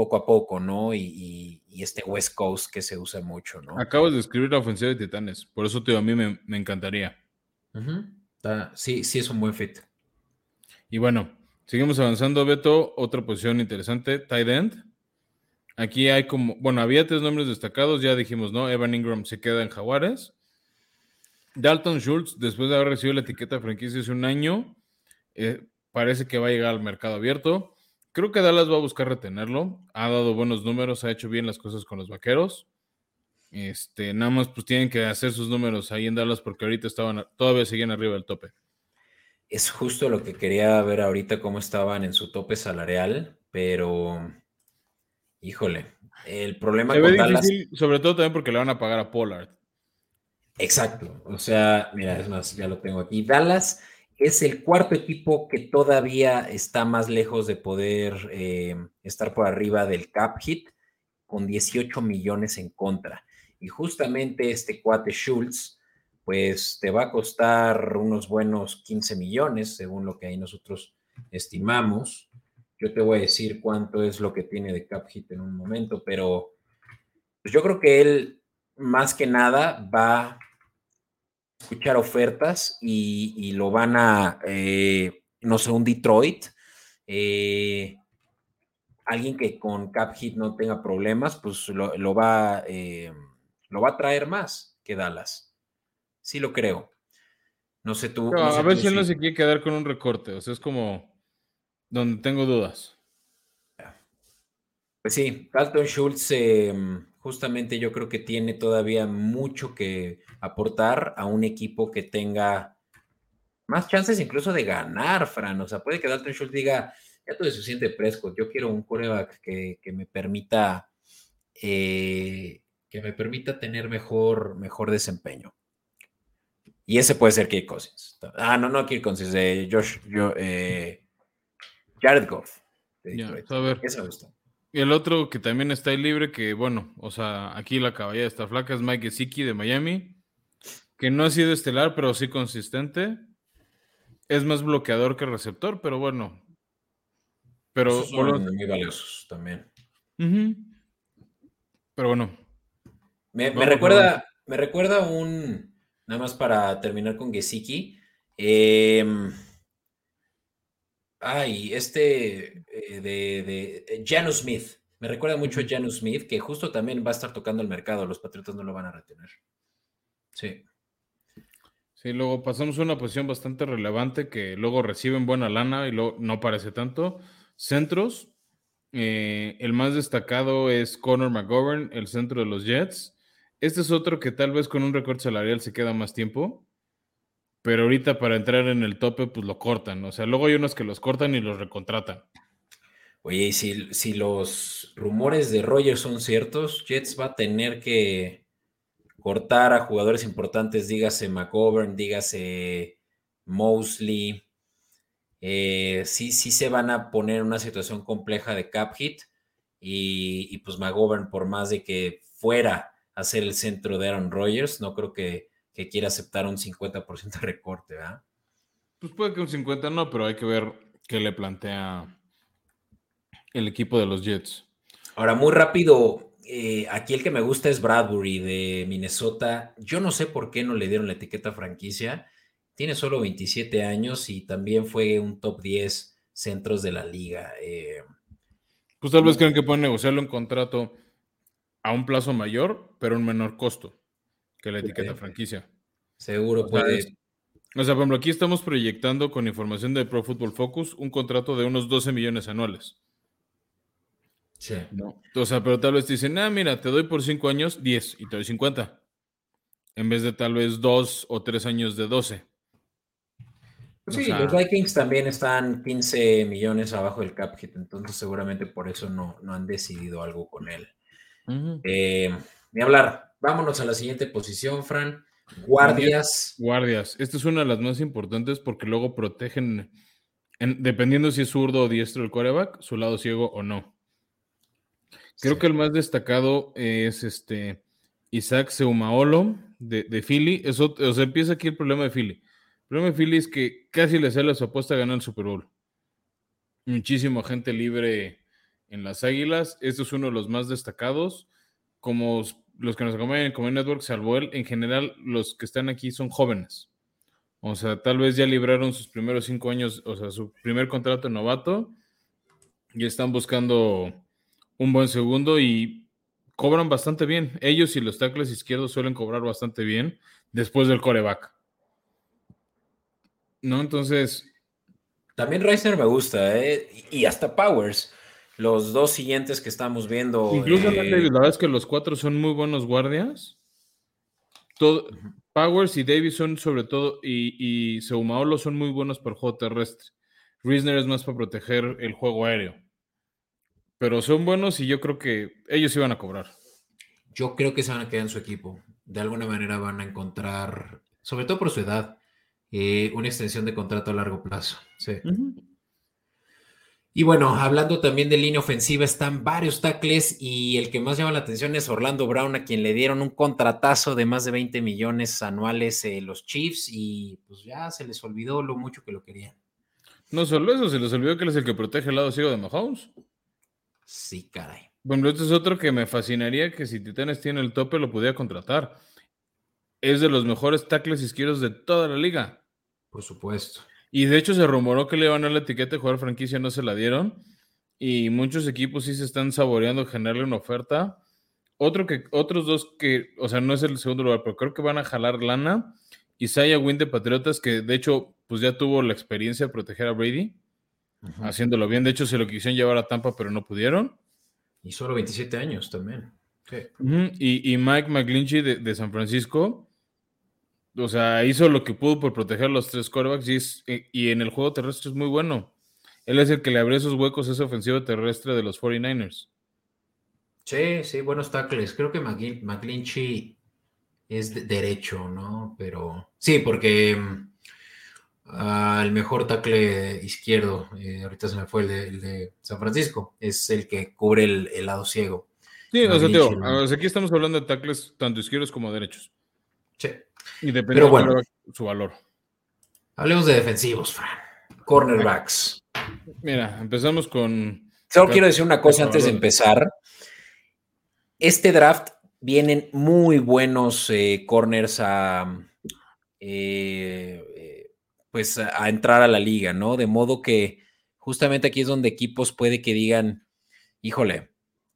poco a poco, ¿no? Y, y- y este West Coast que se usa mucho, ¿no? Acabas de escribir la ofensiva de Titanes, por eso te a mí me, me encantaría. Sí, sí es un buen fit. Y bueno, seguimos avanzando, Beto. Otra posición interesante, tight end. Aquí hay como, bueno, había tres nombres destacados, ya dijimos, ¿no? Evan Ingram se queda en Jaguares. Dalton Schultz, después de haber recibido la etiqueta de franquicia hace un año, eh, parece que va a llegar al mercado abierto. Creo que Dallas va a buscar retenerlo. Ha dado buenos números, ha hecho bien las cosas con los vaqueros. Este, nada más pues tienen que hacer sus números ahí en Dallas porque ahorita estaban, todavía seguían arriba del tope. Es justo lo que quería ver ahorita, cómo estaban en su tope salarial, pero híjole, el problema Se con ve Dallas. difícil, sobre todo también porque le van a pagar a Pollard. Exacto. O sea, mira, es más, ya lo tengo aquí. Dallas es el cuarto equipo que todavía está más lejos de poder eh, estar por arriba del cap hit, con 18 millones en contra. Y justamente este cuate Schultz, pues te va a costar unos buenos 15 millones, según lo que ahí nosotros estimamos. Yo te voy a decir cuánto es lo que tiene de cap hit en un momento, pero pues yo creo que él más que nada va escuchar ofertas y, y lo van a, eh, no sé, un Detroit, eh, alguien que con cap hit no tenga problemas, pues lo, lo va, eh, lo va a traer más que Dallas. Sí lo creo. No sé tú. Pero no sé a ver si él no se quiere quedar con un recorte. O sea, es como donde tengo dudas. Pues sí, Dalton Schultz eh, justamente yo creo que tiene todavía mucho que aportar a un equipo que tenga más chances incluso de ganar, Fran. O sea, puede que Dalton Schultz diga, ya tuve suficiente Prescott, yo quiero un coreback que, que me permita eh, que me permita tener mejor, mejor desempeño. Y ese puede ser Kirk Cousins. Ah, no, no Kirk Cousins, de Josh, yo, eh, Jared Goff. Detroit. a ver. Ese me gusta. Y el otro que también está ahí libre, que bueno, o sea, aquí la caballera está flaca, es Mike Gesicki de Miami, que no ha sido estelar, pero sí consistente. es más bloqueador que receptor, pero bueno. Pero son muy valiosos también. Pero bueno. Me, recuerda, me recuerda un, nada más para terminar con Gesicki. Em, ay, este eh, de, de eh, Janus Smith. Me recuerda mucho a Janus Smith, que justo también va a estar tocando el mercado. Los Patriotas no lo van a retener. Sí. Sí, luego pasamos a una posición bastante relevante que luego reciben buena lana y luego no parece tanto. Centros. Eh, el más destacado es Conor McGovern, el centro de los Jets. Este es otro que tal vez con un recorte salarial se queda más tiempo, pero ahorita para entrar en el tope, pues lo cortan. O sea, luego hay unos que los cortan y los recontratan. Oye, y si, si los rumores de Rogers son ciertos, Jets va a tener que cortar a jugadores importantes, dígase McGovern, dígase Mosley. Eh, sí, sí se van a poner en una situación compleja de cap hit y, y pues McGovern, por más de que fuera hacer el centro de Aaron Rodgers. No creo que, quiera aceptar un 50% de recorte, ¿verdad? Pues puede que un 50 no, pero hay que ver qué le plantea el equipo de los Jets. Ahora, muy rápido, eh, aquí el que me gusta es Bradbury de Minnesota. Yo no sé por qué no le dieron la etiqueta franquicia. Tiene solo 27 años y también fue un top 10 centros de la liga. Eh, pues tal vez creen que pueden negociarlo en contrato a un plazo mayor, pero un menor costo que la etiqueta franquicia. Seguro puede. o sea, por ejemplo, aquí estamos proyectando con información de Pro Football Focus un contrato de unos 12 millones anuales. Sí. O sea, pero tal vez te dicen, ah, mira, te doy por 5 años 10 y te doy 50. En vez de tal vez 2 o 3 años de 12. Sí, los Vikings también están 15 millones abajo del cap hit, entonces seguramente por eso no, no han decidido algo con él. Eh, ni hablar. Vámonos a la siguiente posición, Fran. Guardias. Guardias. Esta es una de las más importantes porque luego protegen, dependiendo si es zurdo o diestro el quarterback, su lado ciego o no. Creo que el más destacado es este Isaac Seumaolo de, de Philly. Eso, o sea, empieza aquí el problema de Philly. El problema de Philly es que casi le sale su apuesta a ganar el Super Bowl. Muchísimo gente libre en las Águilas. Este es uno de los más destacados. Como los que nos acompañan en Comer Network, salvo él, en general los que están aquí son jóvenes. O sea, tal vez ya libraron sus primeros cinco años, o sea, su primer contrato novato y están buscando un buen segundo y cobran bastante bien. Ellos y los tackles izquierdos suelen cobrar bastante bien después del coreback. ¿No? Entonces. También Reisner me gusta, ¿eh? Y hasta Powers. Los dos siguientes que estamos viendo. Incluso eh, la verdad es que los cuatro son muy buenos guardias. Todo, Powers y Davis son sobre todo, y, y Seumaolo son muy buenos por juego terrestre. Riesner es más para proteger el juego aéreo. Pero son buenos y yo creo que ellos iban a cobrar. Yo creo que se van a quedar en su equipo. De alguna manera van a encontrar, sobre todo por su edad, eh, una extensión de contrato a largo plazo. Sí. Y bueno, hablando también de línea ofensiva, están varios tackles y el que más llama la atención es Orlando Brown, a quien le dieron un contratazo de más de 20 millones anuales eh, los Chiefs y pues ya se les olvidó lo mucho que lo querían. No solo eso, se les olvidó que él es el que protege el lado ciego de Mahomes. Sí, caray. Bueno, este es otro que me fascinaría que si Titanes tiene el tope lo pudiera contratar. Es de los mejores tackles izquierdos de toda la liga. Por supuesto. Y de hecho se rumoró que le iban a dar la etiqueta de jugador franquicia, no se la dieron. Y muchos equipos sí se están saboreando generarle una oferta. Otro que, otros dos que, o sea, no es el segundo lugar, pero creo que van a jalar lana. Isaiah Wynn de Patriotas, que de hecho, pues ya tuvo la experiencia de proteger a Brady, haciéndolo bien. De hecho, se lo quisieron llevar a Tampa, pero no pudieron. Y solo 27 años también. y, Mike McGlinchey de, de San Francisco, o sea, hizo lo que pudo por proteger a los tres quarterbacks y, y, en el juego terrestre es muy bueno. Él es el que le abrió esos huecos a esa ofensiva terrestre de los 49ers. Sí, sí, buenos tackles. Creo que McGlinchey es derecho, ¿no? Pero sí, porque uh, el mejor tackle izquierdo, eh, ahorita se me fue el de, San Francisco, es el que cubre el, lado ciego. Sí, o sea, tío, aquí estamos hablando de tackles tanto izquierdos como derechos. Sí. Y depende de su valor. Hablemos de defensivos, Fran. Cornerbacks. Mira, empezamos con. Solo quiero decir una cosa antes de empezar. Este draft vienen muy buenos eh, corners a, eh, eh, pues a, entrar a la liga, ¿no? De modo que justamente aquí es donde equipos puede que digan, híjole,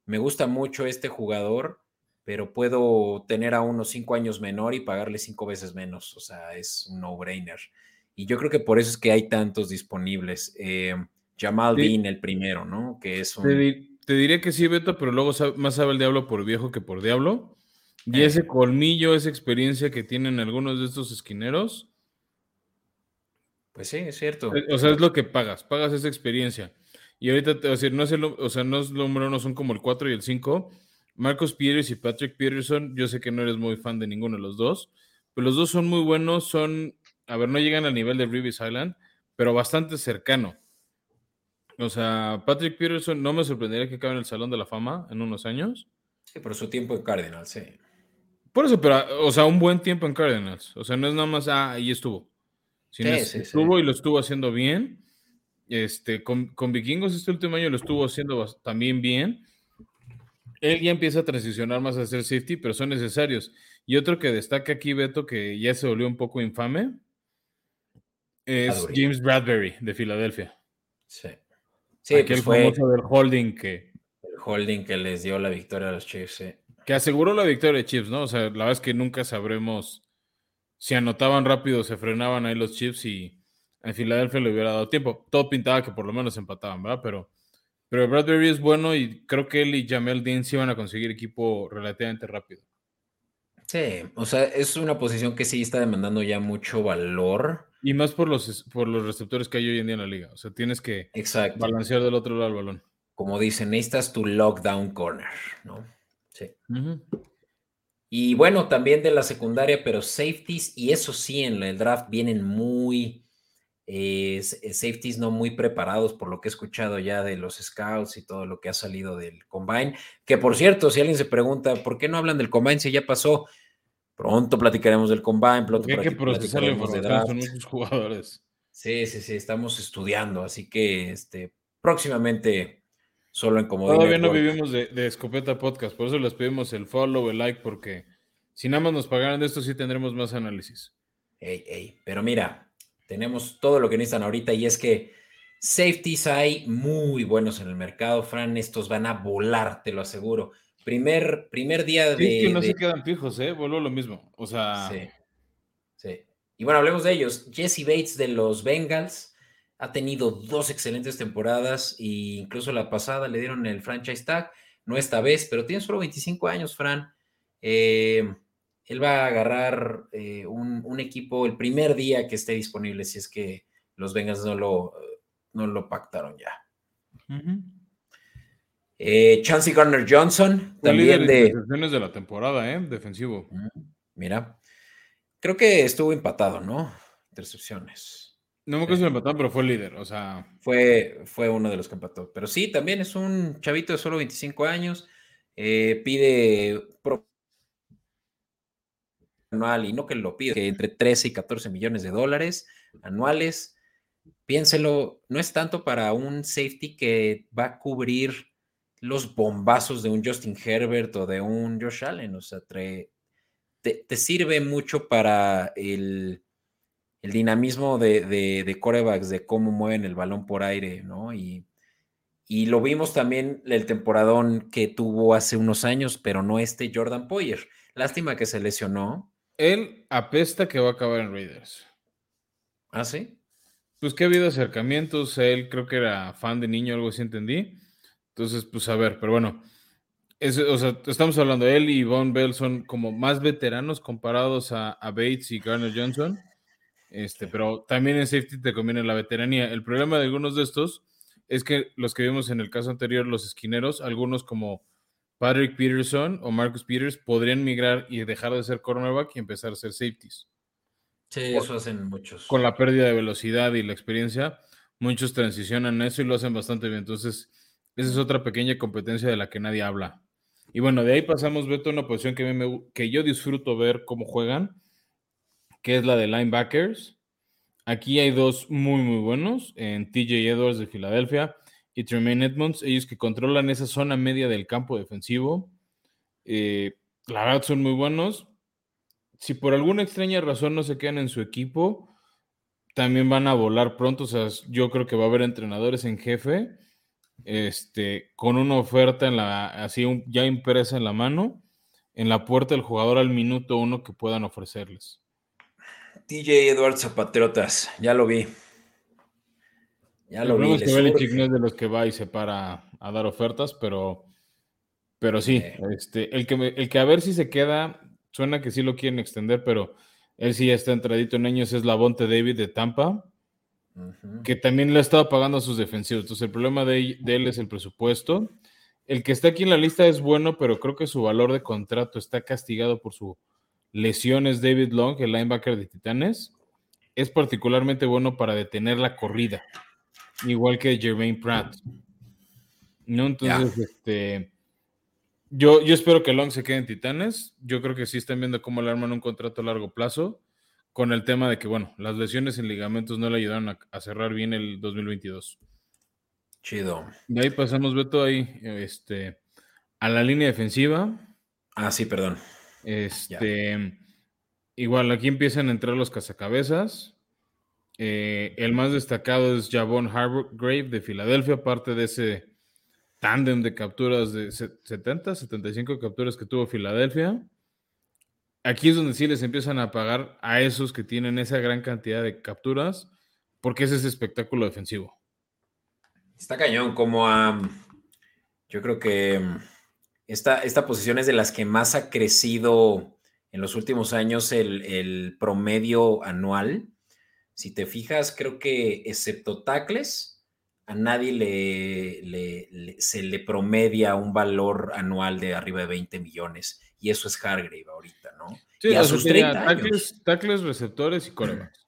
me gusta mucho este jugador, pero puedo tener a unos cinco años menor y pagarle cinco veces menos. O sea, es un no-brainer. Y yo creo que por eso es que hay tantos disponibles. Eh, Jamal Dean, el primero, ¿no? Que es un... te, diré que sí, Beto, pero luego más sabe el diablo por viejo que por diablo. Y ese eh. colmillo, esa experiencia que tienen algunos de estos esquineros. Pues sí, es cierto. Eh, o sea, es lo que pagas, pagas esa experiencia. Y ahorita te voy a decir, no es el, o sea, no es número uno, son como el 4 y el 5. Marcos Peters y Patrick Peterson, yo sé que no eres muy fan de ninguno de los dos, pero los dos son muy buenos, son a ver, no llegan al nivel de Reeves Island, pero bastante cercano. O sea, Patrick Peterson no me sorprendería que acabe en el Salón de la Fama en unos años. Sí, por su tiempo en Cardinals, sí. Por eso, pero, o sea, un buen tiempo en Cardinals. O sea, no es nada más, ah, ahí estuvo. Sino estuvo y lo estuvo haciendo bien. Este, con, con, Vikingos este último año lo estuvo haciendo también bien. Él ya empieza a transicionar más a hacer safety, pero son necesarios. Y otro que destaca aquí, Beto, que ya se volvió un poco infame, es James Bradbury de Filadelfia. Sí. Sí, Aquel pues famoso del holding que. El holding que les dio la victoria a los Chiefs, Que aseguró la victoria de Chiefs, ¿no? O sea, la verdad es que nunca sabremos si anotaban rápido, se frenaban ahí los Chiefs y en Filadelfia le hubiera dado tiempo. Todo pintaba que por lo menos empataban, ¿verdad? Pero, pero Bradbury es bueno y creo que él y Jamel Dean sí van a conseguir equipo relativamente rápido. Sí, o sea, es una posición que sí está demandando ya mucho valor. Y más por los, por los receptores que hay hoy en día en la liga. O sea, tienes que balancear del otro lado el balón. Como dicen, necesitas tu lockdown corner, ¿no? Sí. Y bueno, también de la secundaria, pero safeties, y eso sí, en el draft vienen muy eh, safeties no muy preparados por lo que he escuchado ya de los scouts y todo lo que ha salido del combine. Que por cierto, si alguien se pregunta, ¿por qué no hablan del combine si ya pasó? Pronto platicaremos del combine, pronto hay que procesar la información, son muchos jugadores. Sí, sí, sí, estamos estudiando, así que este, próximamente solo en Comodín. Todavía no vivimos de, Escopeta Podcast, por eso les pedimos el follow, el like, porque si nada más nos pagaran de esto, sí tendremos más análisis. Ey, ey, pero mira, tenemos todo lo que necesitan ahorita y es que safeties hay muy buenos en el mercado, Fran, estos van a volar, te lo aseguro. Primer, primer día de. Es que no se quedan fijos, ¿eh? Vuelvo lo mismo. O sea. Sí. Sí. Y bueno, hablemos de ellos. Jesse Bates de los Bengals ha tenido dos excelentes temporadas e incluso la pasada le dieron el franchise tag. No esta vez, pero tiene solo 25 años, Fran. Eh, él va a agarrar eh, un, equipo el primer día que esté disponible, si es que los Bengals no lo, no lo pactaron ya. Eh, Chancey Garner Johnson, también de. de la temporada, ¿eh? Defensivo. Mira, creo que estuvo empatado, ¿no? Intercepciones. No me acuerdo si empatado, pero fue el líder, o sea. Fue, fue uno de los que empató. Pero sí, también es un chavito de solo 25 años. Eh, pide anual y no que lo pide, que entre 13 y 14 millones de dólares anuales. Piénselo, no es tanto para un safety que va a cubrir los bombazos de un Justin Herbert o de un Josh Allen. O sea, te, te, sirve mucho para el, el dinamismo de, de, de, corebacks, de cómo mueven el balón por aire, ¿no? Y, y lo vimos también el temporadón que tuvo hace unos años, pero no este Jordan Poyer. Lástima que se lesionó. Él apesta que va a acabar en Raiders. ¿Ah, sí? Pues que ha habido acercamientos. Él creo que era fan de niño, algo así entendí. Entonces, pues a ver, pero bueno, o sea, estamos hablando, él y Von Bell son como más veteranos comparados a, Bates y Garner Johnson, este, pero también en safety te conviene la veteranía. El problema de algunos de estos es que los que vimos en el caso anterior, los esquineros, algunos como Patrick Peterson o Marcus Peters podrían migrar y dejar de ser cornerback y empezar a ser safeties. Sí, eso hacen muchos. Con la pérdida de velocidad y la experiencia, muchos transicionan eso y lo hacen bastante bien. Entonces, esa es otra pequeña competencia de la que nadie habla. Y bueno, de ahí pasamos, Beto, a una posición que, que yo disfruto ver cómo juegan, que es la de linebackers. Aquí hay dos muy, muy buenos, en TJ Edwards de Filadelfia y Tremaine Edmonds, ellos que controlan esa zona media del campo defensivo. Eh, la verdad son muy buenos. Si por alguna extraña razón no se quedan en su equipo, también van a volar pronto. O sea, yo creo que va a haber entrenadores en jefe, este, con una oferta en la, así ya impresa en la mano, en la puerta del jugador al minuto uno que puedan ofrecerles. TJ Edwards a Patriotas, ya lo vi. Ya lo vi. Que no es de los que va y se para a dar ofertas, pero, pero sí, este, el, que, el que a ver si se queda, suena que sí lo quieren extender, pero él sí ya está entradito en años, es la Bonte David de Tampa, que también le ha estado pagando a sus defensivos. Entonces, el problema de, de, él es el presupuesto. El que está aquí en la lista es bueno, pero creo que su valor de contrato está castigado por su lesión. Es David Long, el linebacker de Titanes. Es particularmente bueno para detener la corrida, igual que Jermaine Pratt. ¿No? Entonces, este yo, yo espero que Long se quede en Titanes. Yo creo que sí están viendo cómo le arman un contrato a largo plazo, con el tema de que, bueno, las lesiones en ligamentos no le ayudaron a, cerrar bien el 2022. Chido. De ahí pasamos, Beto, ahí este, a la línea defensiva. Ah, sí, perdón. Este, igual, aquí empiezan a entrar los cazacabezas. Eh, el más destacado es Javon Hargrave de Filadelfia, parte de ese tándem de capturas de 70, 75 capturas que tuvo Filadelfia. Aquí es donde sí les empiezan a pagar a esos que tienen esa gran cantidad de capturas, porque es ese espectáculo defensivo. Está cañón, como a. Yo creo que esta, esta posición es de las que más ha crecido en los últimos años el, el promedio anual. Si te fijas, creo que excepto tackles, a nadie le, se le promedia un valor anual de arriba de 20 millones. Y eso es Hargrave ahorita, ¿no? Sí, y a sus 30 tackles, receptores y corebacks.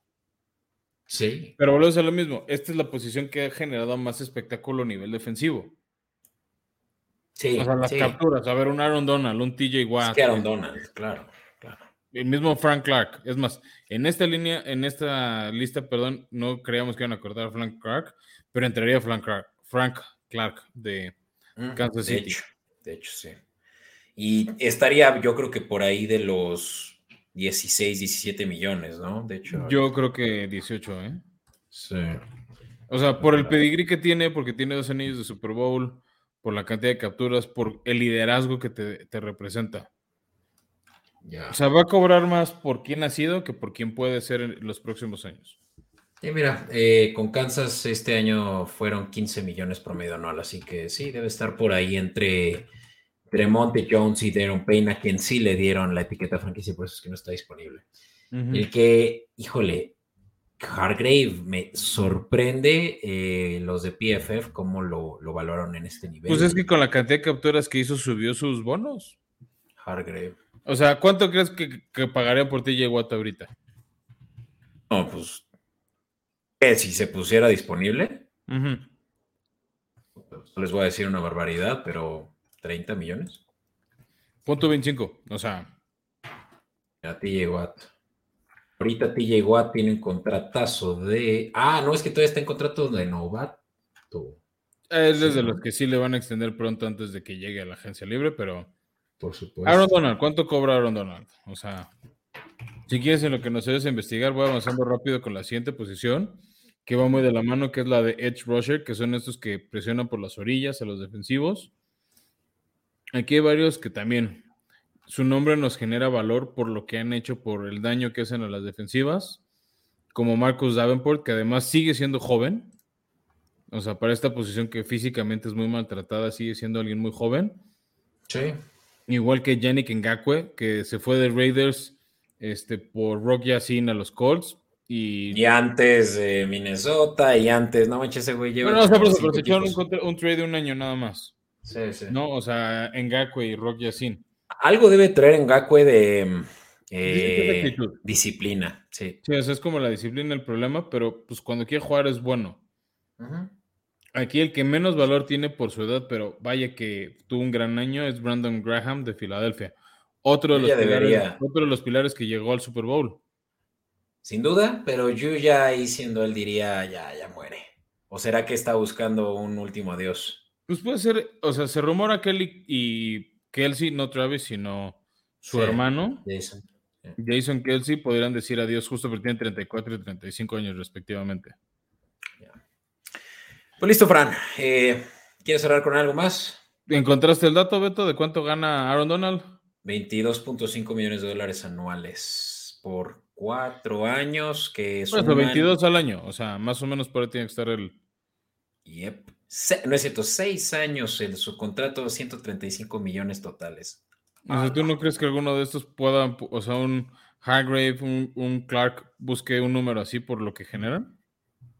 Sí. Pero volvemos a lo mismo. Esta es la posición que ha generado más espectáculo a nivel defensivo. Sí. O sea, las capturas. A ver, un Aaron Donald, un TJ Watt. Es que Aaron Donald, claro, claro. El mismo Frank Clark. Es más, en esta línea, en esta lista, perdón, no creíamos que iban a cortar a Frank Clark, pero entraría Frank Clark, Frank Clark de Kansas City. de hecho, sí. Y estaría, yo creo que por ahí de los 16, 17 millones, ¿no? De hecho. Yo creo que 18, ¿eh? Sí. O sea, por el pedigrí que tiene, porque tiene dos anillos de Super Bowl, por la cantidad de capturas, por el liderazgo que te, representa. O sea, va a cobrar más por quién ha sido que por quién puede ser en los próximos años. Sí, mira, eh, con Kansas este año fueron 15 millones promedio anual, así que sí, debe estar por ahí entre, Tremonte Jones y Darren Payne, a quien sí le dieron la etiqueta franquicia, por eso es que no está disponible. El que, híjole, Hargrave me sorprende eh, los de PFF cómo lo, lo valoraron en este nivel. Pues es que con la cantidad de capturas que hizo subió sus bonos. Hargrave. O sea, ¿cuánto crees que, que pagaría por TJ Watt ahorita? No, pues si se pusiera disponible, les voy a decir una barbaridad, pero 30 millones. Punto 25, o sea. A TJ Watt. Ahorita TJ Watt tiene un contratazo de. Ah, no, es que todavía está en contrato de novato. Es desde los que sí le van a extender pronto antes de que llegue a la agencia libre, pero. Por supuesto. Aaron Donald, ¿cuánto cobra Aaron Donald? O sea, si quieres en lo que nos ayudes a investigar, voy avanzando rápido con la siguiente posición que va muy de la mano, que es la de Edge Rusher, que son estos que presionan por las orillas a los defensivos. Aquí hay varios que también su nombre nos genera valor por lo que han hecho, por el daño que hacen a las defensivas, como Marcus Davenport, que además sigue siendo joven. O sea, para esta posición que físicamente es muy maltratada, sigue siendo alguien muy joven. Sí. Igual que Yannick Ngakwe, que se fue de Raiders este, por Rock Yacine a los Colts, y, antes de Minnesota, y antes, no manches, ese güey lleva. No, no, pero, se echaron un, trade de un año nada más. Sí, sí. No, o sea, Ngakwe y Rock Yacine. Algo debe traer Ngakwe de eh, disciplina, sí. Sí, o sea, es como la disciplina el problema, pero pues cuando quiere jugar es bueno. Aquí el que menos valor tiene por su edad, pero vaya que tuvo un gran año, es Brandon Graham de Filadelfia. Otro de, los pilares, otro de los pilares que llegó al Super Bowl. sin duda, pero yo ya ahí siendo él diría, ya, ya muere. ¿O será que está buscando un último adiós? Pues puede ser, o sea, se rumora Kelly y Kelsey, no Travis, sino su hermano. Jason. Jason Kelsey podrían decir adiós justo porque tienen 34 y 35 años respectivamente. Pues listo, Fran. Eh, ¿Quieres cerrar con algo más? ¿Encontraste el dato, Beto, de cuánto gana Aaron Donald? 22.5 millones de dólares anuales por cuatro años, que es 22 al año, o sea, más o menos por ahí tiene que estar el... Yep. no es cierto, seis años en su contrato, 135 millones totales. O ¿tú no crees que alguno de estos pueda, o sea, un Hargrave, un, Clark, busque un número así por lo que generan?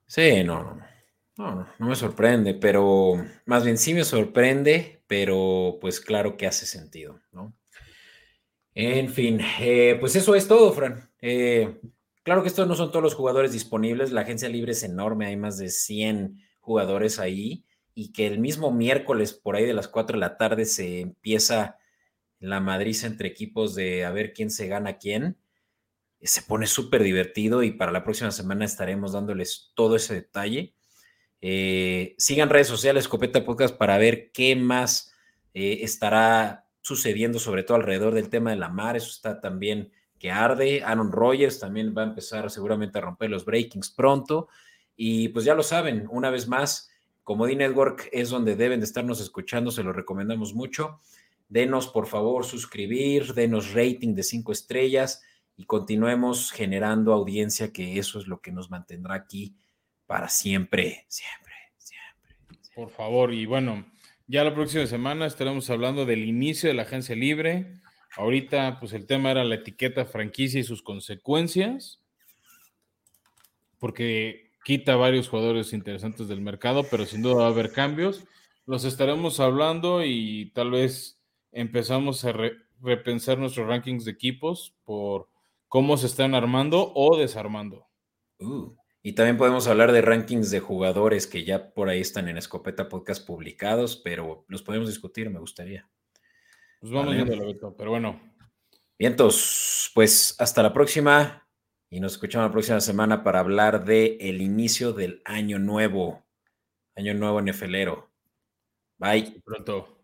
Sí, no, no, no, no, me sorprende, pero más bien sí me sorprende, pero pues claro que hace sentido, ¿no? En fin, eh, pues eso es todo, Fran. Eh, claro que estos no son todos los jugadores disponibles, la agencia libre es enorme, hay más de 100 jugadores ahí y que el mismo miércoles por ahí de las 4 de la tarde se empieza la madriza entre equipos de a ver quién se gana quién. Se pone súper divertido y para la próxima semana estaremos dándoles todo ese detalle. Eh, sigan redes sociales, Escopeta Podcast, para ver qué más estará sucediendo, sobre todo alrededor del tema de la mar. Eso está también que arde. Aaron Rodgers también va a empezar seguramente a romper los breakings pronto. Y pues ya lo saben, una vez más, Comedy Network es donde deben de estarnos escuchando, se lo recomendamos mucho. Denos, por favor, suscribir, denos rating de cinco estrellas y continuemos generando audiencia, que eso es lo que nos mantendrá aquí para siempre, siempre, siempre. siempre. Por favor, y bueno, ya la próxima semana estaremos hablando del inicio de la agencia libre. Ahorita, pues el tema era la etiqueta franquicia y sus consecuencias, porque quita varios jugadores interesantes del mercado, pero sin duda va a haber cambios. Los estaremos hablando y tal vez empezamos a repensar nuestros rankings de equipos por cómo se están armando o desarmando. Uh. Y también podemos hablar de rankings de jugadores que ya por ahí están en Escopeta Podcast publicados, pero los podemos discutir, me gustaría. Pues vamos viendo Beto, pero bueno. Vientos, pues hasta la próxima y nos escuchamos la próxima semana para hablar de el inicio del año nuevo, año nuevo NFLero. Bye. pronto.